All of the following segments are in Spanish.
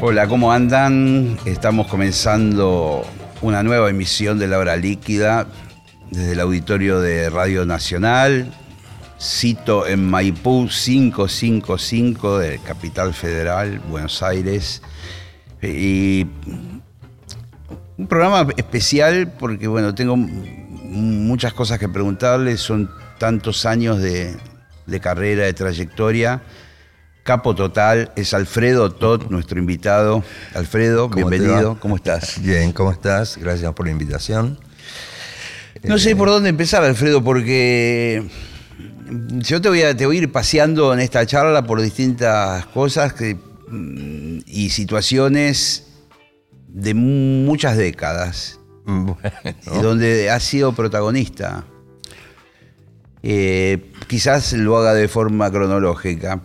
Hola, ¿cómo andan? Estamos comenzando una nueva emisión de La Hora Líquida desde el auditorio de Radio Nacional. Cito en Maipú 555 de Capital Federal, Buenos Aires. Y un programa especial porque, bueno, tengo muchas cosas que preguntarles. Son tantos años de, de carrera, de trayectoria capo total, es Alfredo Tot, nuestro invitado. Alfredo, bienvenido, ¿cómo estás? Bien, ¿cómo estás? Gracias por la invitación. No sé por dónde empezar, Alfredo, porque yo te voy, a, te voy a ir paseando en esta charla por distintas cosas mm, y situaciones de muchas décadas, donde has sido protagonista. Eh, quizás lo haga de forma cronológica,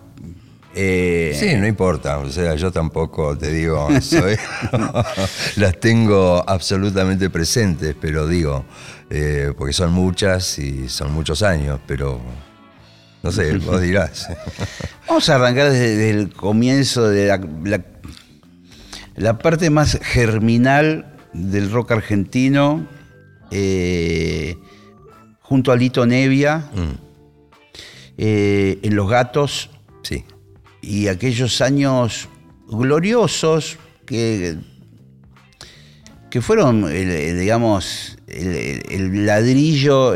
eh, sí, no importa, o sea, yo tampoco te digo, las tengo absolutamente presentes, pero digo, eh, porque son muchas y son muchos años, pero no sé, vos dirás. Vamos a arrancar desde el comienzo de la, parte más germinal del rock argentino, eh, junto a Lito Nevia, mm. en Los Gatos. Sí y aquellos años gloriosos que, que fueron, digamos, el, ladrillo,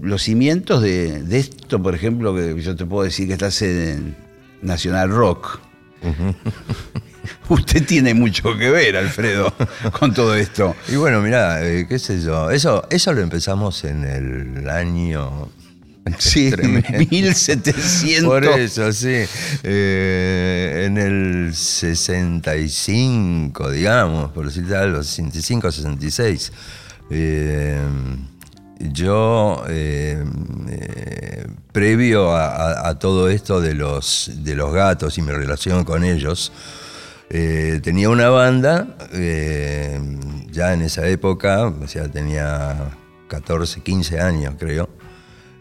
los cimientos de, esto, por ejemplo, que yo te puedo decir que estás en Nacional Rock. Usted tiene mucho que ver, Alfredo, con todo esto. Y bueno, mira, eh, qué sé yo, eso, eso lo empezamos en el año Sí, 1700. Por eso, sí. Eh, en el 65, digamos, por decirte algo, 65, 66. Eh, yo, eh, previo a, todo esto de los, de los gatos y mi relación con ellos, tenía una banda, ya en esa época, o sea, tenía 14, 15 años, creo.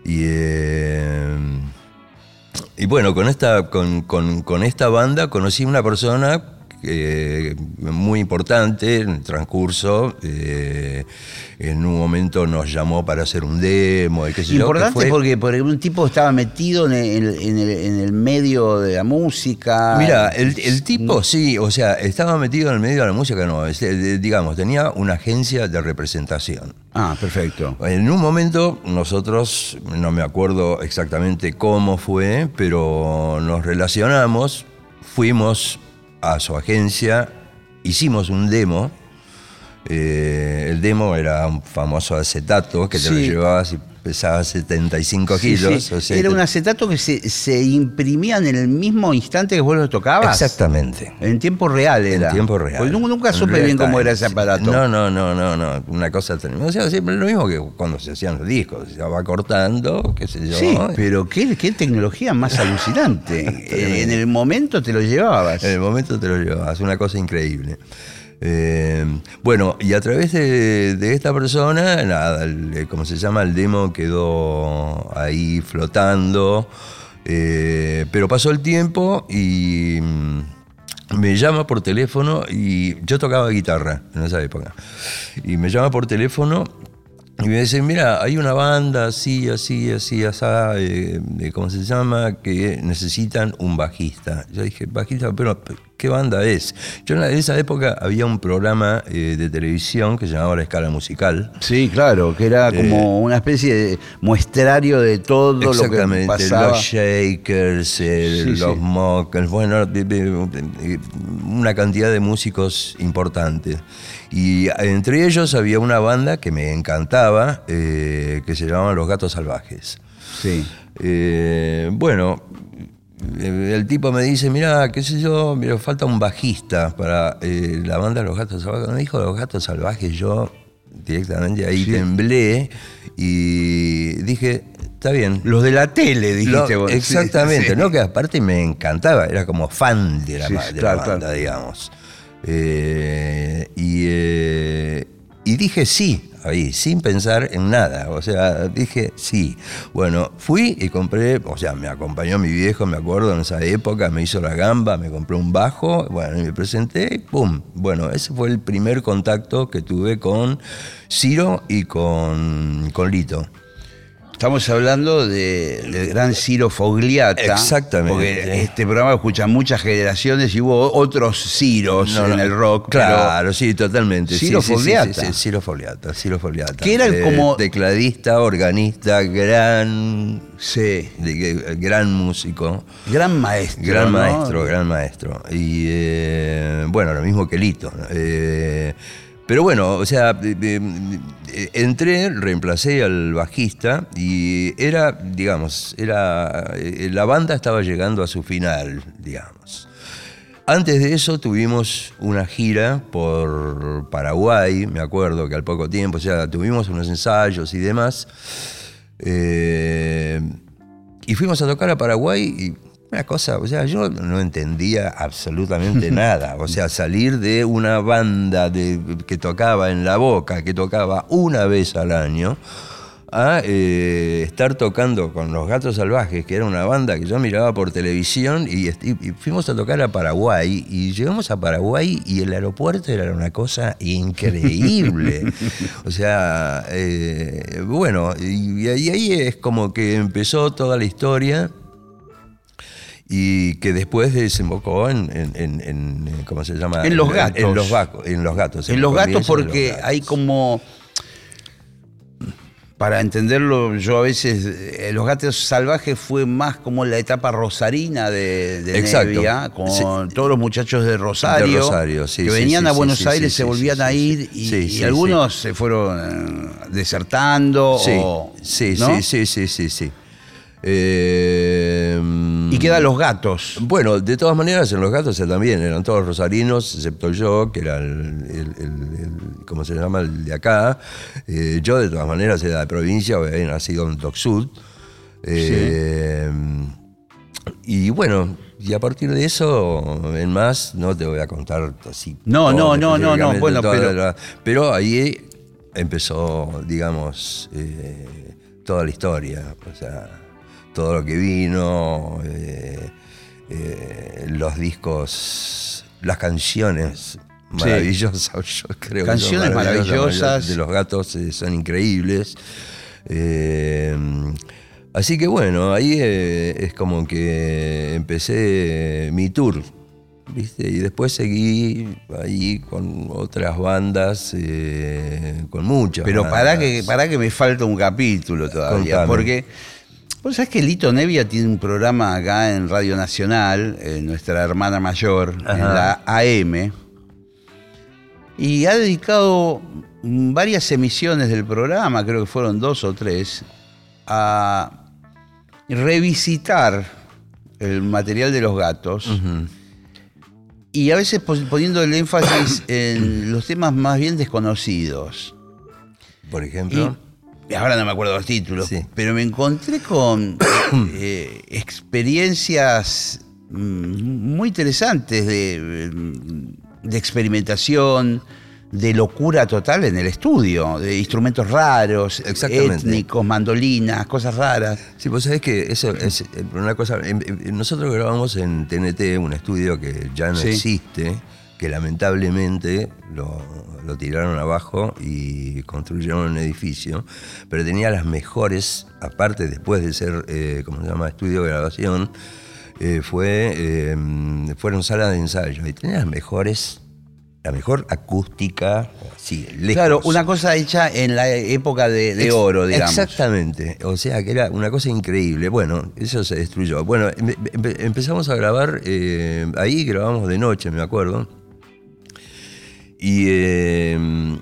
Y, eh, y bueno, con esta, con, con, esta banda conocí una persona eh, muy importante en el transcurso. Eh, en un momento nos llamó para hacer un demo. qué importante porque, porque un tipo estaba metido en el, medio de la música. Mira, el, tipo sí, o sea, estaba metido en el medio de la música, no, digamos, tenía una agencia de representación. Ah, perfecto. En un momento nosotros, no me acuerdo exactamente cómo fue, pero nos relacionamos, fuimos a su agencia, hicimos un demo. Eh, el demo era un famoso acetato que te lo llevabas y pesaba 75 kilos. era un acetato que se, imprimía en el mismo instante que vos lo tocabas. Exactamente. En tiempo real era. En tiempo real. Nunca supe bien cómo era ese aparato. No, no, no, no, no. Una cosa O sea, siempre lo mismo que cuando se hacían los discos. Se va cortando, qué sé yo. Sí, pero qué, qué tecnología más alucinante. en el momento te lo llevabas. En el momento te lo llevabas. Una cosa increíble. Eh, bueno, y a través de, esta persona, nada, como se llama, el demo quedó ahí flotando, eh, pero pasó el tiempo y mm, me llama por teléfono y yo tocaba guitarra en esa época. Y me llama por teléfono y me dice, mira, hay una banda así, así, así, así, eh, ¿cómo se llama? Que necesitan un bajista. Yo dije, bajista, pero ¿Qué banda es? Yo en esa época había un programa eh, de televisión que se llamaba La Escala Musical. Sí, claro, que era como eh, una especie de muestrario de todo lo que pasaba. Los Shakers, los Mockers, bueno, una cantidad de músicos importantes. Y entre ellos había una banda que me encantaba, eh, que se llamaba Los Gatos Salvajes. Sí. bueno, eh, el tipo me dice, mira, qué sé yo, mira, falta un bajista para eh, la banda Los Gatos Salvajes. Me dijo Los Gatos Salvajes, yo directamente ahí temblé y dije, está bien. Los de la tele, dijiste Lo- vos. Exactamente, Sí, sí. ¿no? Que aparte me encantaba, era como fan de la, de la claro, banda, claro. digamos. Eh, y, eh, y dije sí, ahí, sin pensar en nada. O sea, dije sí. Bueno, fui y compré, o sea, me acompañó mi viejo, me acuerdo, en esa época, me hizo la gamba, me compré un bajo, bueno, y me presenté y ¡pum! Bueno, ese fue el primer contacto que tuve con Ciro y con, con Lito. Estamos hablando de- del gran Ciro Fogliata. Exactamente. Porque este programa escuchan muchas generaciones y hubo otros Ciros No, en el rock. Claro, sí, totalmente. Ciro sí, Fogliata. Sí, sí, Ciro Fogliata, Ciro Fogliata. Que era el como- Tecladista, organista, gran, Sí. de- gran músico. Gran maestro. Gran ¿no? maestro, gran maestro. Y eh, bueno, lo mismo que Lito. Eh, pero bueno, o sea, entré, reemplacé al bajista y era, digamos, era eh, la banda estaba llegando a su final, digamos. Antes de eso tuvimos una gira por Paraguay, me acuerdo que al poco tiempo, o sea, tuvimos unos ensayos y demás. Eh, y fuimos a tocar a Paraguay y una cosa, o sea, yo no entendía absolutamente nada. O sea, salir de una banda de, que tocaba en la boca, que tocaba una vez al año, a eh, estar tocando con los Gatos Salvajes, que era una banda que yo miraba por televisión, y, fuimos a tocar a Paraguay, y llegamos a Paraguay y el aeropuerto era una cosa increíble. o sea, eh, bueno, y, y ahí es como que empezó toda la historia y que después desembocó en, en- en- en- ¿cómo se llama? En Los Gatos. En, los, vaco- en los gatos. En los gatos Los porque Gatos. hay como... Para entenderlo, yo a veces, eh, Los Gatos Salvajes fue más como la etapa rosarina de, de. Nevia, con Sí. todos los muchos de Rosario, De Rosario, sí, que venían sí, a Buenos Aires, se volvían a ir sí. y, Sí, y algunos se fueron eh, desertando. Sí, o- sí, ¿no? sí, sí, sí, sí, sí. Eh, Y quedan Los Gatos. Bueno, de todas maneras, en los gatos también eran todos rosarinos, excepto yo, que era el, el- el- el- ¿cómo se llama? El de acá. Eh, yo, de todas maneras, era de provincia, había nacido en Toxud. Eh, Y bueno, y a partir de eso, en más, no te voy a contar así. No, no, no, no, no, bueno, pero- la- pero ahí empezó, digamos, eh, toda la historia. O sea, todo lo que vino, eh, eh, los discos, las canciones maravillosas, yo creo. que son Canciones maravillosas. De los gatos eh, son increíbles. Así que bueno, ahí es como que empecé mi tour. ¿Viste? Y después seguí ahí con otras bandas, eh, con muchas. Pero para que, para que me falta un capítulo todavía. Contame. Porque, vos sabés que Lito Nevia tiene un programa acá en Radio Nacional, en nuestra hermana mayor, en la AM. Y ha dedicado varias emisiones del programa, creo que fueron dos o tres, a revisitar el material de los gatos. Y a veces poniendo el énfasis en los temas más bien desconocidos. Por ejemplo. Y ahora no me acuerdo los títulos, Sí. pero me encontré con eh, experiencias mm, muy interesantes de, mm, de experimentación, de locura total en el estudio, de instrumentos raros, étnicos, mandolinas, cosas raras. Sí, vos sabés que eso es eh, una cosa. em, em, Nosotros grabamos en TNT, un estudio que ya no Sí. existe, que lamentablemente lo, lo tiraron abajo y construyeron un edificio, pero tenía las mejores, aparte después de ser, eh, ¿cómo se llama?, estudio de grabación, eh, fue, eh, fueron salas de ensayo y tenía las mejores, la mejor acústica, sí, lejos. Claro, una cosa hecha en la época de, oro, digamos. Exactamente, o sea que era una cosa increíble. Bueno, eso se destruyó. Bueno, empe- empe- empezamos a grabar, eh, ahí grabamos de noche, me acuerdo. Y, eh,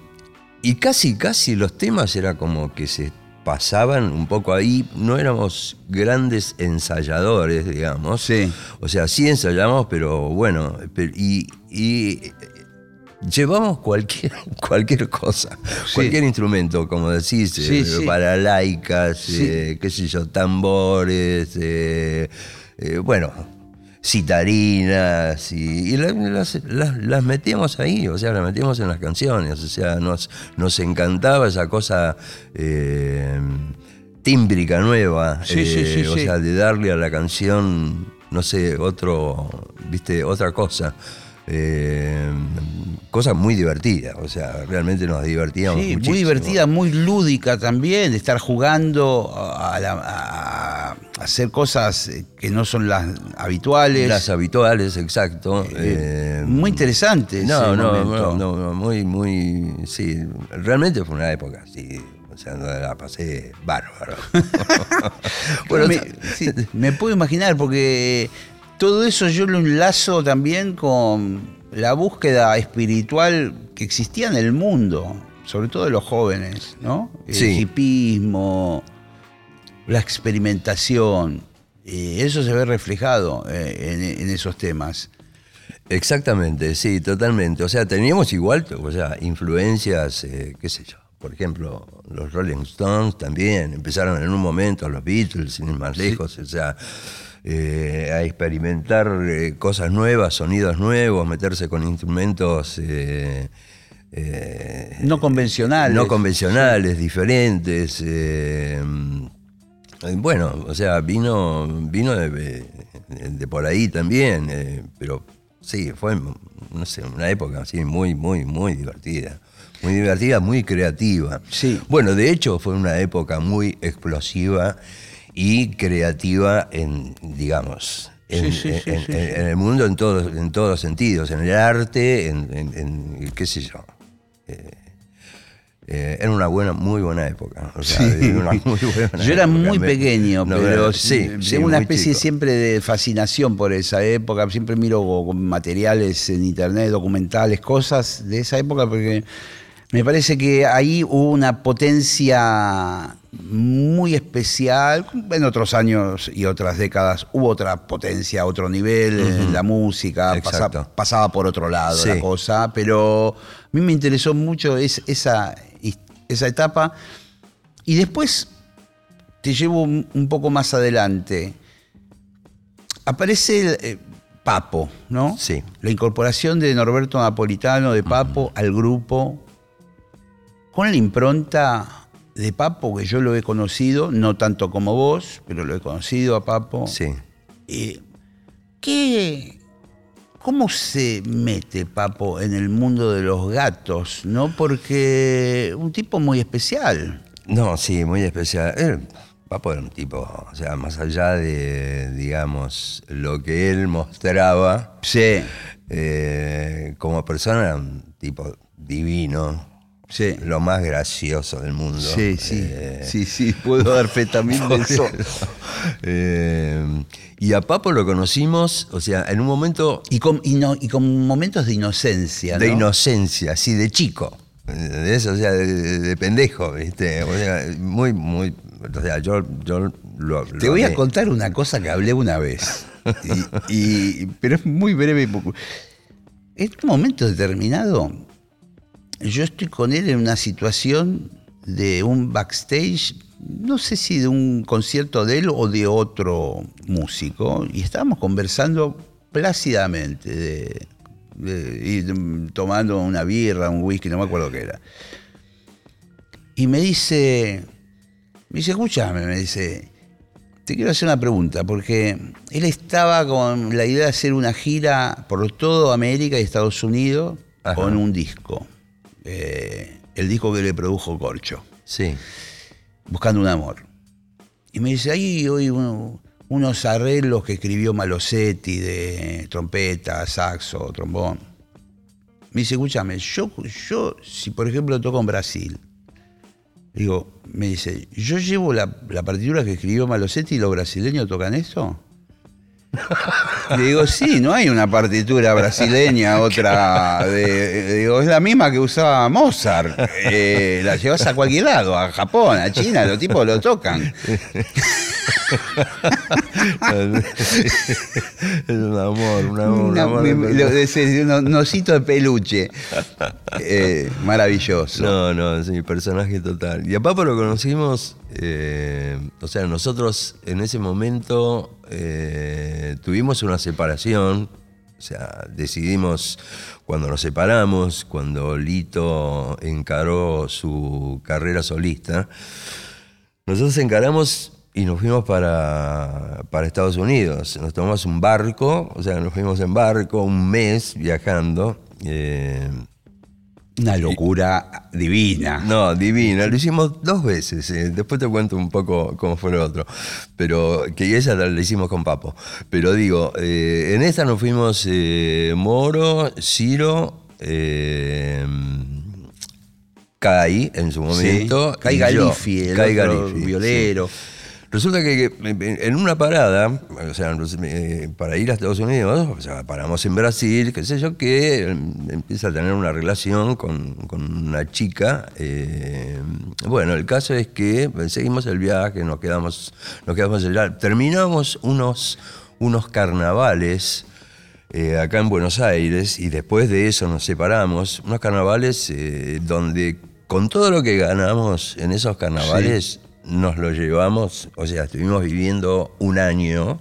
y casi, casi los temas era como que se pasaban un poco ahí. No éramos grandes ensayadores, digamos. Sí. O sea, sí ensayamos, pero bueno, y, y llevamos cualquier, cualquier cosa, cualquier instrumento, como decís, Sí, eh, sí. balalaicas, Sí. eh, qué sé yo, tambores, eh, eh, bueno, citarinas, y, y la- las, las- las metíamos ahí, o sea, las metíamos en las canciones, o sea, nos, nos encantaba esa cosa eh, tímbrica nueva, Sí, eh, sí, o sea, de darle a la canción, no sé, otro, viste, otra cosa. Eh, cosa muy divertida, o sea, realmente nos divertíamos. Sí, muy divertida, muy lúdica también, de estar jugando a, la- a- hacer cosas eh, que no son las habituales. Las habituales, exacto. Eh, eh, muy interesante. ese No, no, no, no, muy, muy, sí, realmente fue una época, sí, o sea, no la pasé bárbaro. bueno, me, sí, me puedo imaginar, porque todo eso yo lo enlazo también con la búsqueda espiritual que existía en el mundo, sobre todo de los jóvenes, ¿no? El Sí. hipismo, la experimentación, y eso se ve reflejado eh, en, en esos temas. Exactamente, sí, totalmente. O sea, teníamos igual, o sea, influencias, eh, qué sé yo. Por ejemplo, los Rolling Stones también empezaron en un momento, los Beatles, sin ir más lejos, o sea, eh, a experimentar eh, cosas nuevas, sonidos nuevos, meterse con instrumentos eh, No convencionales. no convencionales, diferentes. bueno, o sea, vino, vino de, de- por ahí también, pero sí, fue, no sé, una época así muy, muy, muy divertida. Muy divertida, muy creativa. Sí. Bueno, de hecho fue una época muy explosiva y creativa en, digamos, en, Sí, sí, sí, en- sí, en- sí. en el mundo en todos, en todos los sentidos, en el arte, en, qué sé yo. Eh, eh, era una buena, muy buena época. o sea, Sí. era una muy buena Yo era época. muy pequeño, no, pero sí, tengo una especie chico. siempre de fascinación por esa época. Siempre miro materiales en internet, documentales, cosas de esa época, porque me parece que ahí hubo una potencia muy especial. En otros años y otras décadas hubo otra potencia, otro nivel la música, pasa- pasaba por otro lado Sí. la cosa, pero a mí me interesó mucho es- esa, esa etapa. Y después te llevo un, un poco más adelante. Aparece el, eh, Papo, ¿no? Sí. La incorporación de Norberto Napolitano, de Papo, al grupo, con la impronta de Papo, que yo lo he conocido, no tanto como vos, pero lo he conocido a Papo. Sí. Eh, ¿qué, ¿Cómo se mete Papo en el mundo de los gatos? ¿No? Porque un tipo muy especial. No, sí, muy especial. Él, Papo era un tipo, o sea, más allá de, digamos, lo que él mostraba, Sí, eh, como persona era un tipo divino, sí. lo más gracioso del mundo. Sí, sí, Eh, sí, sí, puedo dar fe también de eso. eh, y a Papo lo conocimos, o sea, en un momento Y con, y no- y con momentos de inocencia, de ¿no? inocencia, así de chico. De eso, o sea, de, de- de pendejo, ¿viste? O sea, muy, muy. O sea, yo, yo lo. Te lo voy a contar una cosa que hablé una vez, y- y- pero es muy breve. porque En un momento determinado, yo estoy con él en una situación de un backstage, no sé si de un concierto de él o de otro músico, y estábamos conversando plácidamente, de, de- y de- tomando una birra, un whisky, no me acuerdo qué era. Y me dice, me dice, escúchame, me dice, te quiero hacer una pregunta, porque él estaba con la idea de hacer una gira por todo América y Estados Unidos Ajá. con un disco. Eh, el disco que le produjo Corcho, Sí. Buscando un Amor. Y me dice, ahí hoy uno- unos arreglos que escribió Malosetti de trompeta, saxo, trombón. Me dice, escúchame, yo, yo si por ejemplo toco en Brasil, digo, me dice, yo llevo la, la partitura que escribió Malosetti y los brasileños tocan esto. Le digo, sí, no hay una partitura brasileña, otra. De, digo, es la misma que usaba Mozart. Eh, la llevas a cualquier lado, a Japón, a China, los tipos lo tocan. es un amor, un amor. un amor un osito de peluche. Eh, maravilloso. No, no, es mi personaje total. Y a Papo lo conocimos, eh, o sea, nosotros en ese momento eh, tuvimos una separación, o sea, decidimos cuando nos separamos, cuando Lito encaró su carrera solista, nosotros encaramos y nos fuimos para, para, Estados Unidos. Nos tomamos un barco, o sea, nos fuimos en barco un mes viajando. Eh, una locura divina. No, divina. Lo hicimos dos veces. Eh. Después te cuento un poco cómo fue lo otro. Pero que esa la, hicimos con Papo. Pero digo, eh, en esta nos fuimos Moro, Ciro, Kai en su momento. Kai Galifi, el violero. Resulta que, en una parada, o sea, eh, para ir a Estados Unidos, o sea, paramos en Brasil, qué sé yo, que em, empieza a tener una relación con, una chica. Eh, bueno, el caso es que seguimos el viaje, nos quedamos, nos quedamos allá. Terminamos unos, unos carnavales. Eh, acá en Buenos Aires y después de eso nos separamos, unos carnavales donde con todo lo que ganamos en esos carnavales nos lo llevamos, o sea, estuvimos viviendo un año.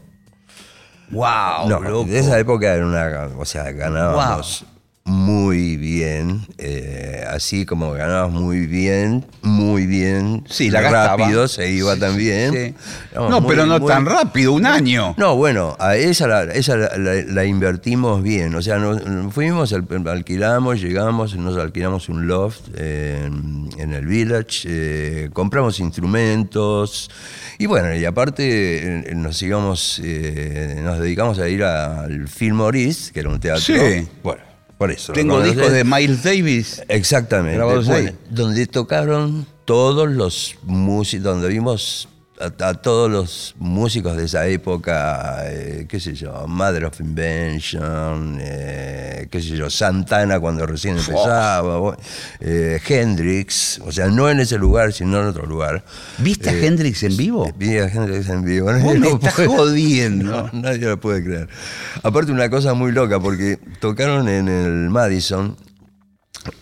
¡Wow! No, de esa época era una. O sea, ganábamos muy bien, eh, así como ganabas muy bien, muy bien, sí, la rápido se iba también. No, pero no tan rápido, un año. No, bueno, a esa, la, esa la, invertimos bien, o sea, nos, fuimos, alquilamos, llegamos, nos alquilamos un loft en, el village, eh, compramos instrumentos y bueno, y aparte eh, nos íbamos, nos dedicamos a ir al Film Maurice, que era un teatro. Sí. Bueno por eso. Tengo discos de Miles Davis. Exactamente. donde tocaron todos los músicos, donde vimos a, todos los músicos de esa época, eh, qué sé yo, Mother of Invention, eh, qué sé yo, Santana cuando recién empezaba, eh, Hendrix, o sea, no en ese lugar, sino en otro lugar. ¿Viste a Hendrix en vivo? Vi a Hendrix en vivo. Nadie me estás jodiendo. nadie lo puede creer. Aparte una cosa muy loca, porque tocaron en el Madison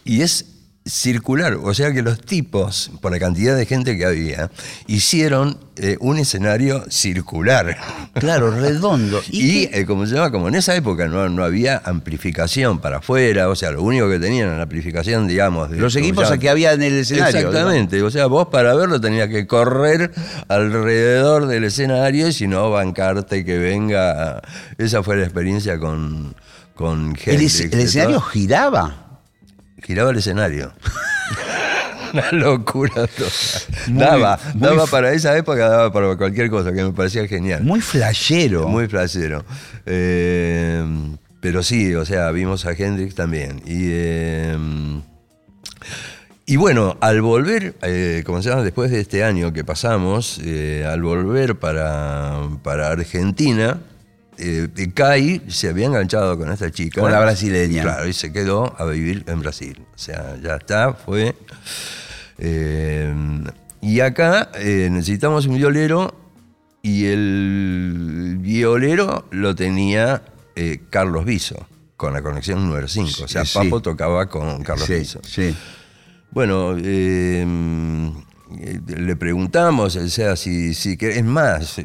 y es circular, o sea que los tipos, por la cantidad de gente que había, hicieron eh, un escenario circular. Claro, redondo. Y, eh, como se llama, como en esa época no, no, había amplificación para afuera, o sea, lo único que tenían era la amplificación, digamos. De, los equipos que había en el escenario. Exactamente, o sea, vos para verlo tenías que correr alrededor del escenario y si no, bancarte que venga. Esa fue la experiencia con, con gente. ¿El, escenario giraba? Giraba el escenario. Una locura daba, daba para esa época, daba para cualquier cosa, que me parecía genial. Muy flashero. Muy flashero. Eh, pero sí, o sea, vimos a Hendrix también. Y, eh, y bueno, al volver, eh, como se llama, después de este año que pasamos, al volver para, para Argentina, eh, Kai se había enganchado con esta chica. Con la brasileña. Claro, y se quedó a vivir en Brasil. O sea, ya está, fue. Eh, y acá eh, necesitamos un violero y el violero lo tenía eh, Carlos Viso, con la conexión número 5. O sea, Papo tocaba con Carlos Viso. Sí. Bueno, le preguntamos, o sea, si, si es más,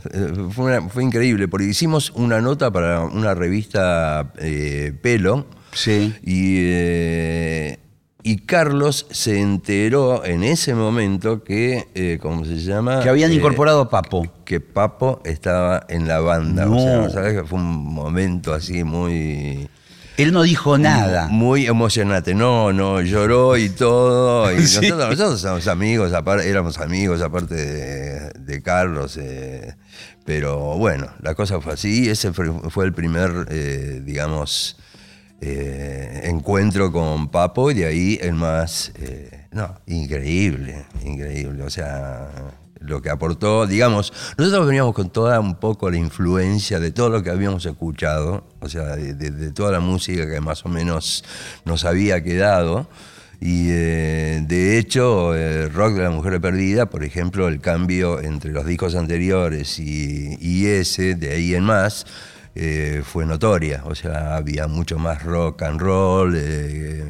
fue, increíble, porque hicimos una nota para una revista eh, Pelo. Sí. Y, eh, y Carlos se enteró en ese momento que, ¿cómo se llama? Que habían incorporado a Papo. Que Papo estaba en la banda. O sea, ¿sabes? Fue un momento así muy él no dijo nada. Muy emocionante. No, no, lloró y todo. Y nosotros, somos amigos, éramos amigos aparte de, Carlos. Eh, pero bueno, la cosa fue así. Ese fue, el primer, eh, digamos, eh, encuentro con Papo y de ahí el más. no, increíble, increíble. O sea, lo que aportó, digamos, nosotros veníamos con toda un poco la influencia de todo lo que habíamos escuchado, o sea, de, toda la música que más o menos nos había quedado. Y eh, de hecho, el rock de la mujer perdida, por ejemplo, el cambio entre los discos anteriores y, ese, de ahí en más, eh, fue notoria. O sea, había mucho más rock and roll. Eh,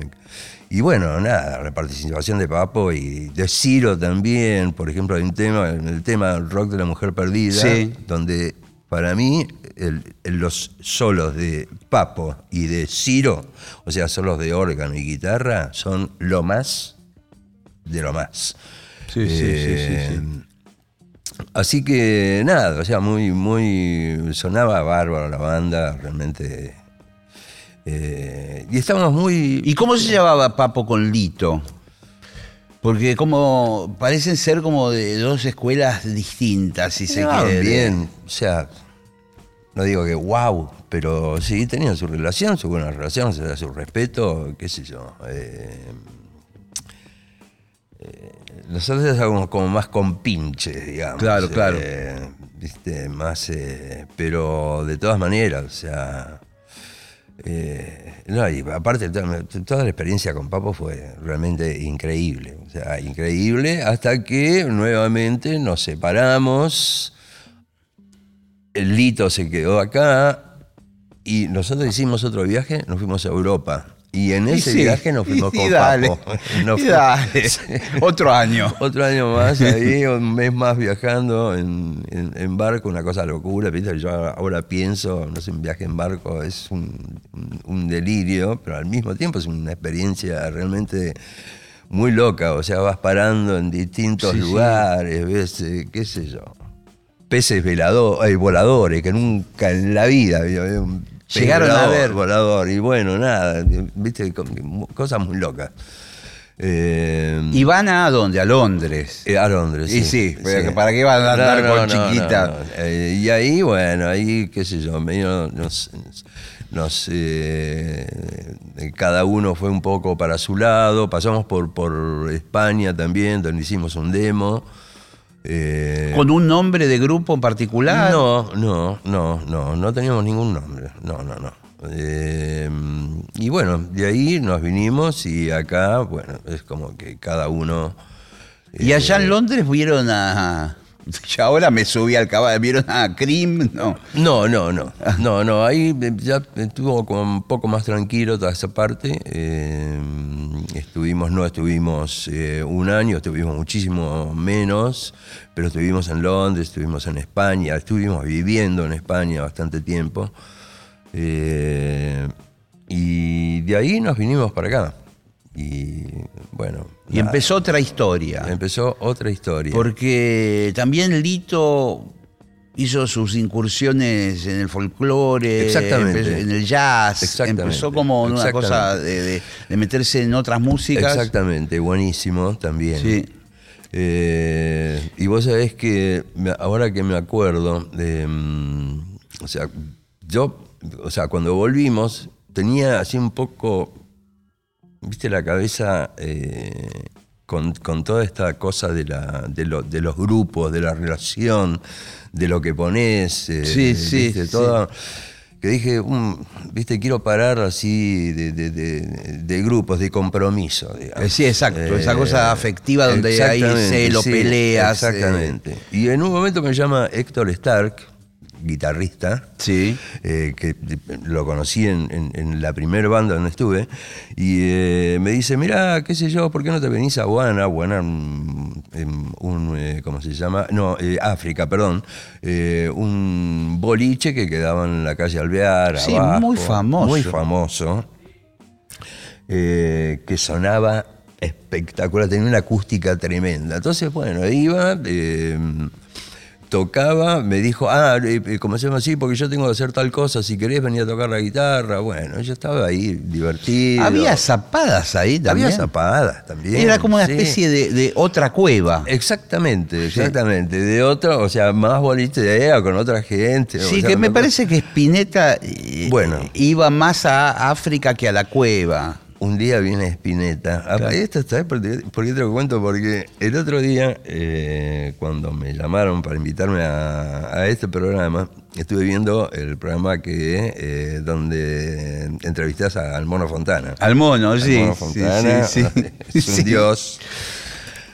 y bueno, nada, la participación de Papo y de Ciro también, por ejemplo, hay un tema, el tema rock de la mujer perdida, donde para mí los solos de Papo y de Ciro, o sea, solos de órgano y guitarra, son lo más de lo más. Sí, sí, sí, eh, Así que nada, o sea, muy, muy. sonaba bárbaro la banda, realmente eh, y estábamos muy. ¿Y cómo se llevaba Papo con Lito? Porque como parecen ser como de dos escuelas distintas, si se quiere. Bien, o sea, no digo que wow, pero sí tenían su relación, su buena relación, su respeto, qué sé yo. Eh, eh, nosotros éramos como más compinches, digamos. Claro, claro. Viste, más. pero de todas maneras, o sea eh, no, y aparte, toda la experiencia con Papo fue realmente increíble. O sea, increíble hasta que nuevamente nos separamos. El Lito se quedó acá y nosotros hicimos otro viaje, nos fuimos a Europa. Y en ese viaje nos fuimos con Papo. Otro año. Otro año más, ahí un mes más viajando en, barco, una cosa locura. Yo ahora pienso, no sé, un viaje en barco es un, delirio, pero al mismo tiempo es una experiencia realmente muy loca. O sea, vas parando en distintos lugares, ves, eh, qué sé yo, peces veladores, voladores que nunca en la vida Llegaron a ver. Volador, y bueno, nada, viste, cosas muy locas. Eh, ¿Y van a dónde? A Londres. Eh, a Londres. Y sí, ¿para qué van a andar con chiquita? Eh, y ahí, bueno, ahí, qué sé yo, medio nos, nos cada uno fue un poco para su lado. Pasamos por, por España también, donde hicimos un demo. Eh, ¿Con un nombre de grupo en particular? No, no, no, no, no teníamos ningún nombre. No, no, no. Eh, y bueno, de ahí nos vinimos y acá, bueno, es como que cada uno. ¿Y allá en eh, Londres vieron a.? Ya ahora me subí al caballo, ¿vieron a Cream? No. No, no, no. No, no. Ahí ya estuvo como un poco más tranquilo toda esa parte. estuvimos, no estuvimos un año, estuvimos muchísimo menos pero estuvimos en Londres, estuvimos en España, estuvimos viviendo en España bastante tiempo. Eh, y de ahí nos vinimos para acá. Y bueno. Y empezó otra historia. Empezó otra historia. Porque también Lito hizo sus incursiones en el folclore, Exactamente. en el jazz. Exactamente. Empezó como una cosa de, de, meterse en otras músicas. Exactamente, buenísimo también. Sí. Eh, y vos sabés que ahora que me acuerdo, mm, o sea, yo, o sea, cuando volvimos, tenía así un poco, viste, la cabeza eh, con, toda esta cosa de, la, de, los grupos, de la relación, de lo que pones, eh, sí, sí, todo que dije, mm, viste, quiero parar así de, grupos, de compromiso. Eh, sí, exacto, esa cosa afectiva donde hay celo, peleas. Exactamente. Y en un momento me llama Héctor Stark, guitarrista, sí. Eh, que lo conocí en, la primera banda donde estuve, y eh, me dice, mira, qué sé yo, ¿por qué no te venís a Guana? Guana, un, eh, ¿cómo se llama? No, África, perdón, un boliche que quedaba en la calle Alvear, sí, muy famoso. Muy famoso, que sonaba espectacular, tenía una acústica tremenda. Entonces, bueno, iba tocaba, me dijo, ah, como se llama así, porque yo tengo que hacer tal cosa, si querés venir a tocar la guitarra. Bueno, yo estaba ahí divertido. Había zapadas ahí también. Había zapadas también. Era como una especie de, otra cueva. Exactamente, exactamente. De otra, o sea, más de con otra gente. Sí, que me parece que Spinetta eh, bueno. iba más a África que a la cueva. Un día viene Spinetta. Ah, Claro. Esto, ¿sabes por qué por qué te lo cuento? Porque el otro día, eh, cuando me llamaron para invitarme a, a este programa, estuve viendo el programa que eh, donde entrevistas al Mono Fontana. Al mono, Al sí. Mono sí, Fontana, sí, sí. es un Sí. dios.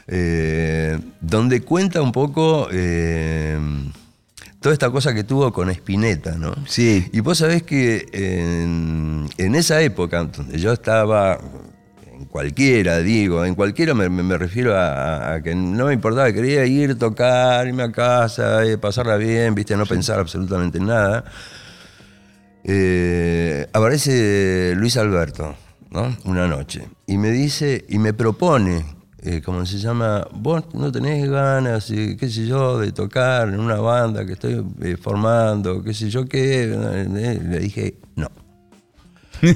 Eh, donde cuenta un poco eh, toda esta cosa que tuvo con Spinetta, ¿no? Sí. Y vos sabés que en, en esa época, donde yo estaba en cualquiera, digo, en cualquiera me, refiero a, a que no me importaba, quería ir, tocar, irme a casa, eh, pasarla bien, viste, no pensar absolutamente en nada. Eh, aparece Luis Alberto, ¿no? Una noche, y me dice, y me propone, eh, ¿cómo se llama? Vos no tenés ganas, eh, qué sé yo, de tocar en una banda que estoy eh, formando, qué sé yo qué. Eh, Le dije, no.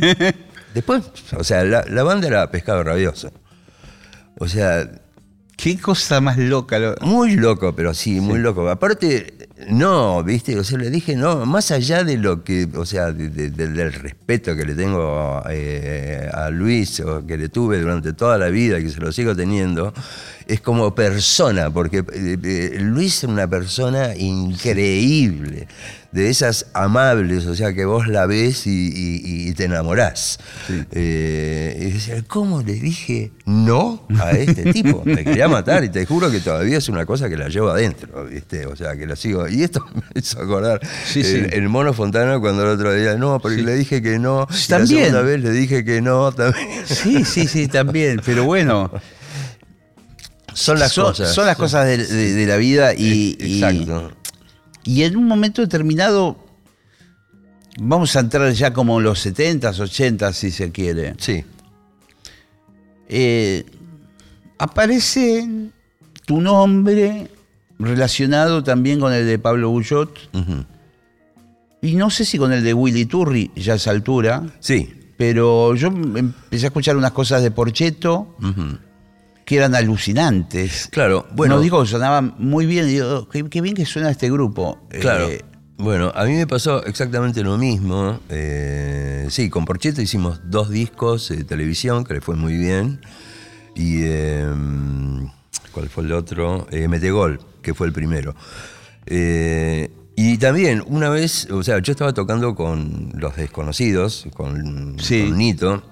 Después, o sea, la, la banda era Pescado Rabioso. O sea, Qué cosa más loca. lo- muy loco, pero sí, muy loco. Aparte, no, viste, o sea, le dije, no, más allá de lo que, o sea, de- de- de- del respeto que le tengo eh, a Luis, o que le tuve durante toda la vida, y que se lo sigo teniendo, es como persona, porque eh, eh, Luis es una persona increíble, de esas amables, o sea, que vos la ves y, y- y te enamorás. Eh, y decía, ¿cómo le dije no a este tipo? Me quería matar y te juro que todavía es una cosa que la llevo adentro, ¿viste? O sea, que la sigo. Y esto me hizo acordar Sí, sí. el, el mono Fontana cuando el otro día, no, porque le dije que no. y También. La segunda vez le dije que no, también. Sí, sí, sí, también. Pero bueno, Son las son, cosas. son las cosas de, de- de la vida y, y- Exacto. y en un momento determinado, vamos a entrar ya como en los 70s, 80s, si se quiere. Sí. Eh, aparece tu nombre relacionado también con el de Pablo Bullot y no sé si con el de Willy Turri ya a esa altura, Sí. pero yo empecé a escuchar unas cosas de Porcheto Ujú. Que eran alucinantes. Claro, bueno. no digo que sonaban muy bien, digo, qué, qué bien que suena este grupo. Claro. Eh, Bueno, a mí me pasó exactamente lo mismo. Eh, sí, con Porcheta hicimos dos discos de televisión que le fue muy bien. Y. eh, ¿Cuál fue el otro? Eh, Metegol, que fue el primero. Y también, una vez, o sea, yo estaba tocando con Los Desconocidos, con, Sí. con Nito,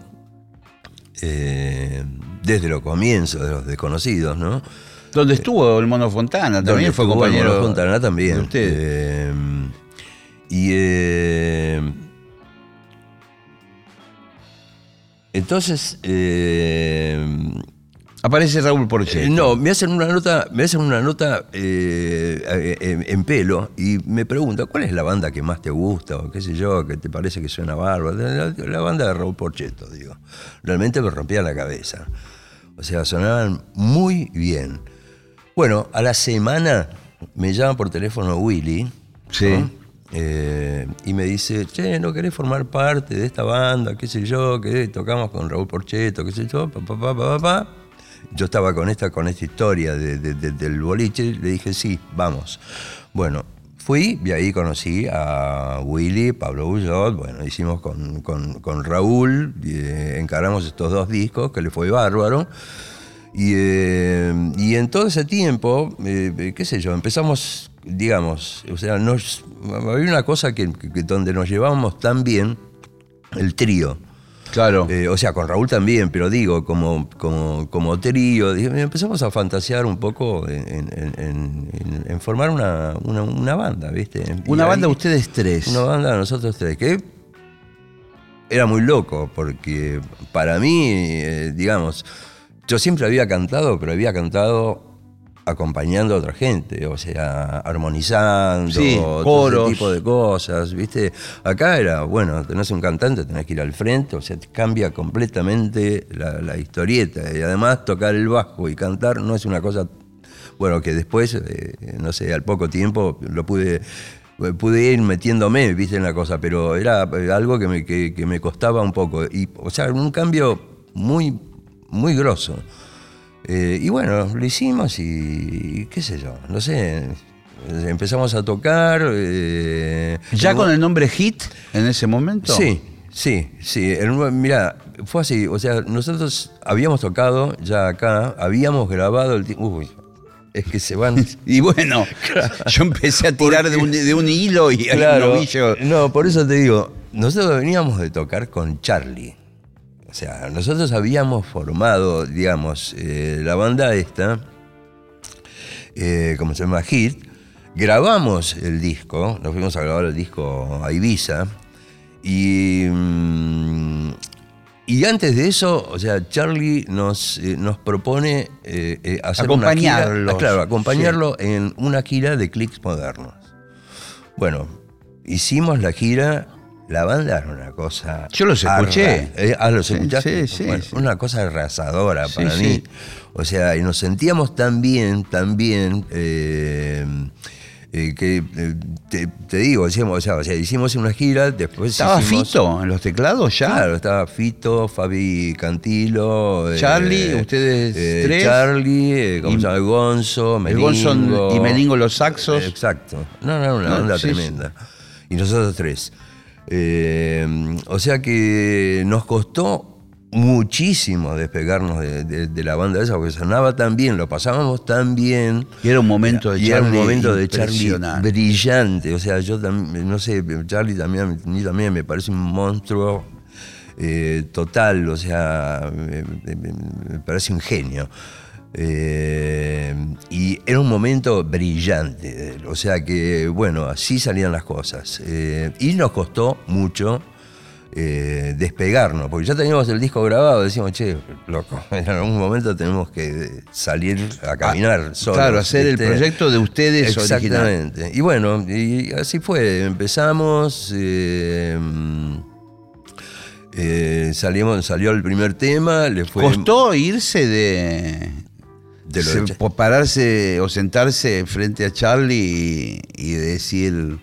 eh, desde los comienzos de Los Desconocidos, ¿no? donde estuvo el Mono Fontana, también fue compañero. Mono Fontana también. de usted. Eh, y eh, entonces eh, Aparece Raúl Porcheto. eh, no, me hacen una nota, me hacen una nota eh, eh, en, en pelo y me preguntan cuál es la banda que más te gusta o qué sé yo, que te parece que suena bárbaro. La, la banda de Raúl Porcheto, digo. Realmente me rompía la cabeza. O sea, sonaban muy bien. Bueno, a la semana me llama por teléfono Willy. Sí. ¿no? Eh, y me dice, che, ¿no querés formar parte de esta banda? ¿Qué sé yo? Que tocamos con Raúl Porcheto, qué sé yo, pa, pa, pa, pa, pa, pa. Yo estaba con esta, con esta historia de- de- de- del boliche, le dije, sí, vamos. Bueno, fui y ahí conocí a Willy, Pablo Bullot, bueno, hicimos con, con- Raúl, eh, encaramos estos dos discos, que le fue bárbaro. Y, eh, y en todo ese tiempo, eh, qué sé yo, empezamos, digamos, o sea, nos, había una cosa que, que- donde nos llevábamos tan bien, el trío. Claro. Eh, o sea, con Raúl también, pero digo, como, como, como trío, empezamos a fantasear un poco en, en- en- en- en formar una, una- una banda, ¿viste? Y Una ahí- banda ustedes tres. una banda nosotros tres, que era muy loco, porque para mí, eh, digamos, yo siempre había cantado, pero había cantado acompañando a otra gente, o sea, armonizando, Sí, todo ese tipo de cosas, ¿viste? Acá era, bueno, tenés un cantante, tenés que ir al frente, o sea, te cambia completamente la, la historieta, y además tocar el bajo y cantar no es una cosa bueno, que después, eh, no sé, al poco tiempo lo pude, pude ir metiéndome, viste, en la cosa, pero era eh, algo que me, que, que me costaba un poco. Y, o sea, un cambio muy, muy grosso. Eh, y bueno, lo hicimos y, qué sé yo, no sé, empezamos a tocar. eh, ¿Ya con el nombre Hit en ese momento? Sí, sí, sí. Mirá, fue así, o sea, nosotros habíamos tocado ya acá, habíamos grabado el... Uy, es que se van... Y bueno, yo empecé a tirar de un, de un hilo y hay un Claro, novillo. no, por eso te digo, nosotros veníamos de tocar con Charlie. O sea, nosotros habíamos formado, digamos, eh, la banda esta, eh, como se llama Hit, grabamos el disco, nos fuimos a grabar el disco a Ibiza, y, mm, y antes de eso, o sea, Charlie nos, eh, nos propone eh, hacer una gira, ah, claro, acompañarlo en una gira de clics modernos. Bueno, hicimos la gira, la banda era una cosa... Yo los escuché. eh, ah, los escuchaste. sí, sí, Bueno, sí. Una cosa arrasadora para mí. O sea, y nos sentíamos tan bien, tan bien, eh, eh, que eh, te, te digo, hicimos, o sea, o sea, hicimos una gira, después ¿Estaba hicimos- Fito en los teclados ya? Claro, estaba Fito, Fabi Cantilo. Charlie, ustedes tres. Charlie, ¿cómo Y- se llama? Gonzo, El Melingo. Gonzo y Melingo los saxos. Exacto. No, no, una No, banda sí, tremenda. Y nosotros tres. Eh, o sea que nos costó muchísimo despegarnos de, de- de la banda esa, porque sonaba tan bien, lo pasábamos tan bien. Y era un momento de Y era un Charlie momento de Charlie brillante. O sea, yo también, no sé, Charlie también, mí también me parece un monstruo eh, total. O sea, me, me- me parece un genio. Eh, y era un momento brillante. O sea que, bueno, así salían las cosas. Eh, y nos costó mucho eh, despegarnos, porque ya teníamos el disco grabado, decíamos, che, loco, en algún momento tenemos que salir a caminar solos. Ah, claro, hacer el proyecto de ustedes original. Exactamente. Y bueno, y así fue. Empezamos. eh, salimos, salió el primer tema, le fue. ¿Costó irse de, Lo se- po- pararse o sentarse frente a Charlie y, y decir,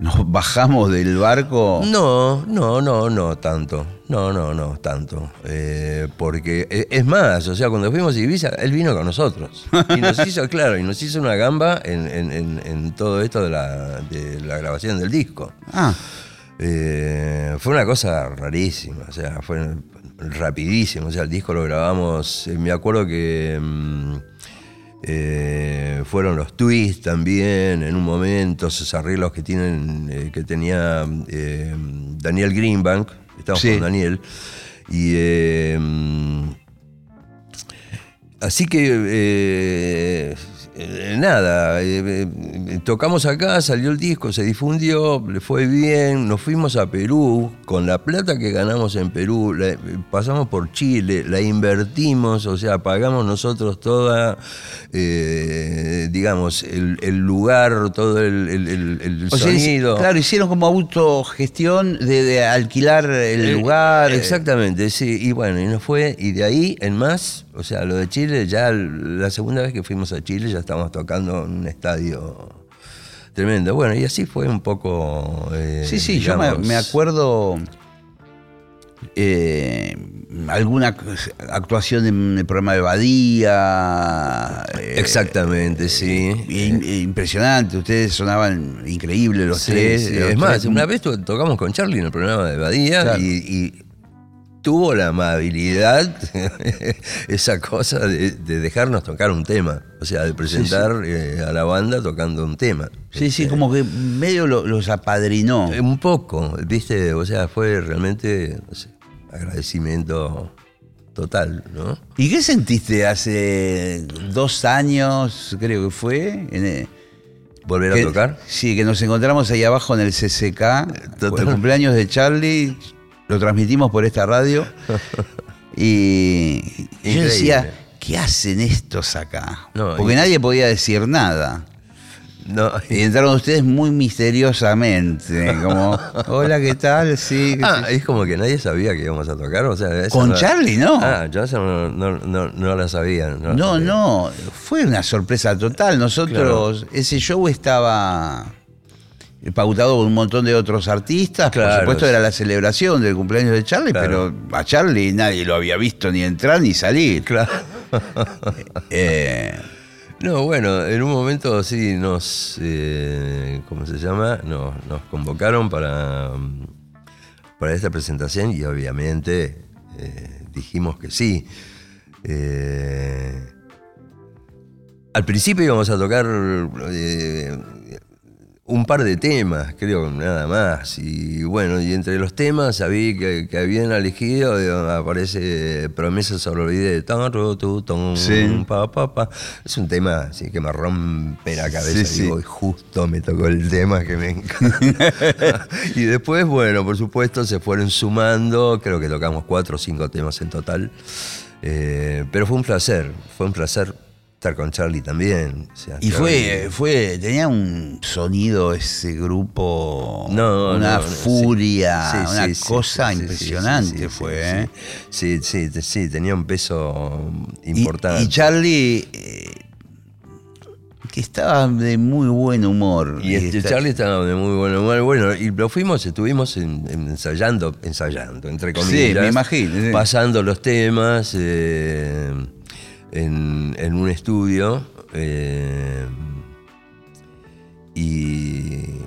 nos bajamos del barco? No, no, no, no tanto. No, no, no, tanto. Eh, porque eh, es más, o sea, cuando fuimos a Ibiza, él vino con nosotros. Y nos hizo, claro, y nos hizo una gamba en, en- en- en todo esto de la, de la grabación del disco. Ah, Eh, fue una cosa rarísima, o sea, fue rapidísimo. O sea, el disco lo grabamos, eh, me acuerdo que mm, eh, fueron los twists también en un momento, esos arreglos que tienen, eh, que tenía eh, Daniel Greenbank, estamos Sí. con Daniel, y así que nada, tocamos acá, salió el disco, se difundió, le fue bien, nos fuimos a Perú, con la plata que ganamos en Perú, la- pasamos por Chile, la invertimos, o sea, pagamos nosotros toda, eh, digamos, el, el lugar, todo el, el- el- el o sea, sonido. claro, hicieron como autogestión de, de alquilar el Eh, lugar. eh, Exactamente, sí. Y bueno, y nos fue, y de ahí en más, o sea, lo de Chile, ya la segunda vez que fuimos a Chile ya estábamos tocando en un estadio tremendo. Bueno, y así fue un poco. eh, Sí, sí, yo me, acuerdo eh, alguna actuación en el programa de Badía. eh, Exactamente, sí. impresionante, ustedes sonaban increíbles los Sí, tres. sí. los Es más, una vez to- tocamos con Charlie en el programa de Badía Claro. y, y tuvo la amabilidad, esa cosa de, de dejarnos tocar un tema. O sea, de presentar eh, a la banda tocando un tema. Sí, sí, Este, como que medio lo- los apadrinó. Eh, Un poco, ¿viste? O sea, fue realmente no sé, agradecimiento total, ¿no? ¿Y qué sentiste hace dos años, creo que fue? en el- ¿Volver a tocar? Sí, que nos encontramos ahí abajo en el CCK, por total. el cumpleaños de Charlie, lo transmitimos por esta radio. y yo decía, ¿qué hacen estos acá? No, Porque y- nadie podía decir nada. No, Y entraron ustedes muy misteriosamente, como, hola, ¿qué tal? Sí. qué Ah, es como que nadie sabía que íbamos a tocar, o sea... Con no- Charlie, ¿no? Ah, yo esa no, no, no, no la sabía. No, la No, sabía. no, fue una sorpresa total. Nosotros, ese show estaba pautado con un montón de otros artistas. Por supuesto, sí. era la celebración del cumpleaños de Charlie, Claro. pero a Charlie nadie lo había visto ni entrar ni salir. Claro. Eh, No, bueno, en un momento sí nos, eh, ¿cómo se llama? Nos, nos convocaron para, para esta presentación y obviamente eh, dijimos que sí. Eh, al principio íbamos a tocar eh, un par de temas, creo, nada más. Y bueno, y entre los temas sabía que, que habían elegido, aparece Promesa sobre ru, tu, ton, Sí. pa, pa, pa. Es un tema así que me rompe la cabeza. Sí, digo, y justo me tocó el tema que me encanta. y después, bueno, por supuesto, se fueron sumando. Creo que tocamos cuatro o cinco temas en total. Eh, pero fue un placer, fue un placer estar con Charlie también. O sea, Y Charlie- fue, fue, tenía un sonido ese grupo, No, una no, sí. furia, Sí, una sí, sí, cosa sí, sí, impresionante sí, sí, fue. sí, ¿eh? Sí, sí, sí, sí, tenía un peso importante. Y, Charlie, eh, que estaba de muy buen humor. Y este Charlie estaba de muy buen humor. Bueno, y lo fuimos, estuvimos en- en- ensayando, ensayando, entre comillas. me imagino, sí. Pasando los temas eh, en, en un estudio. eh, y,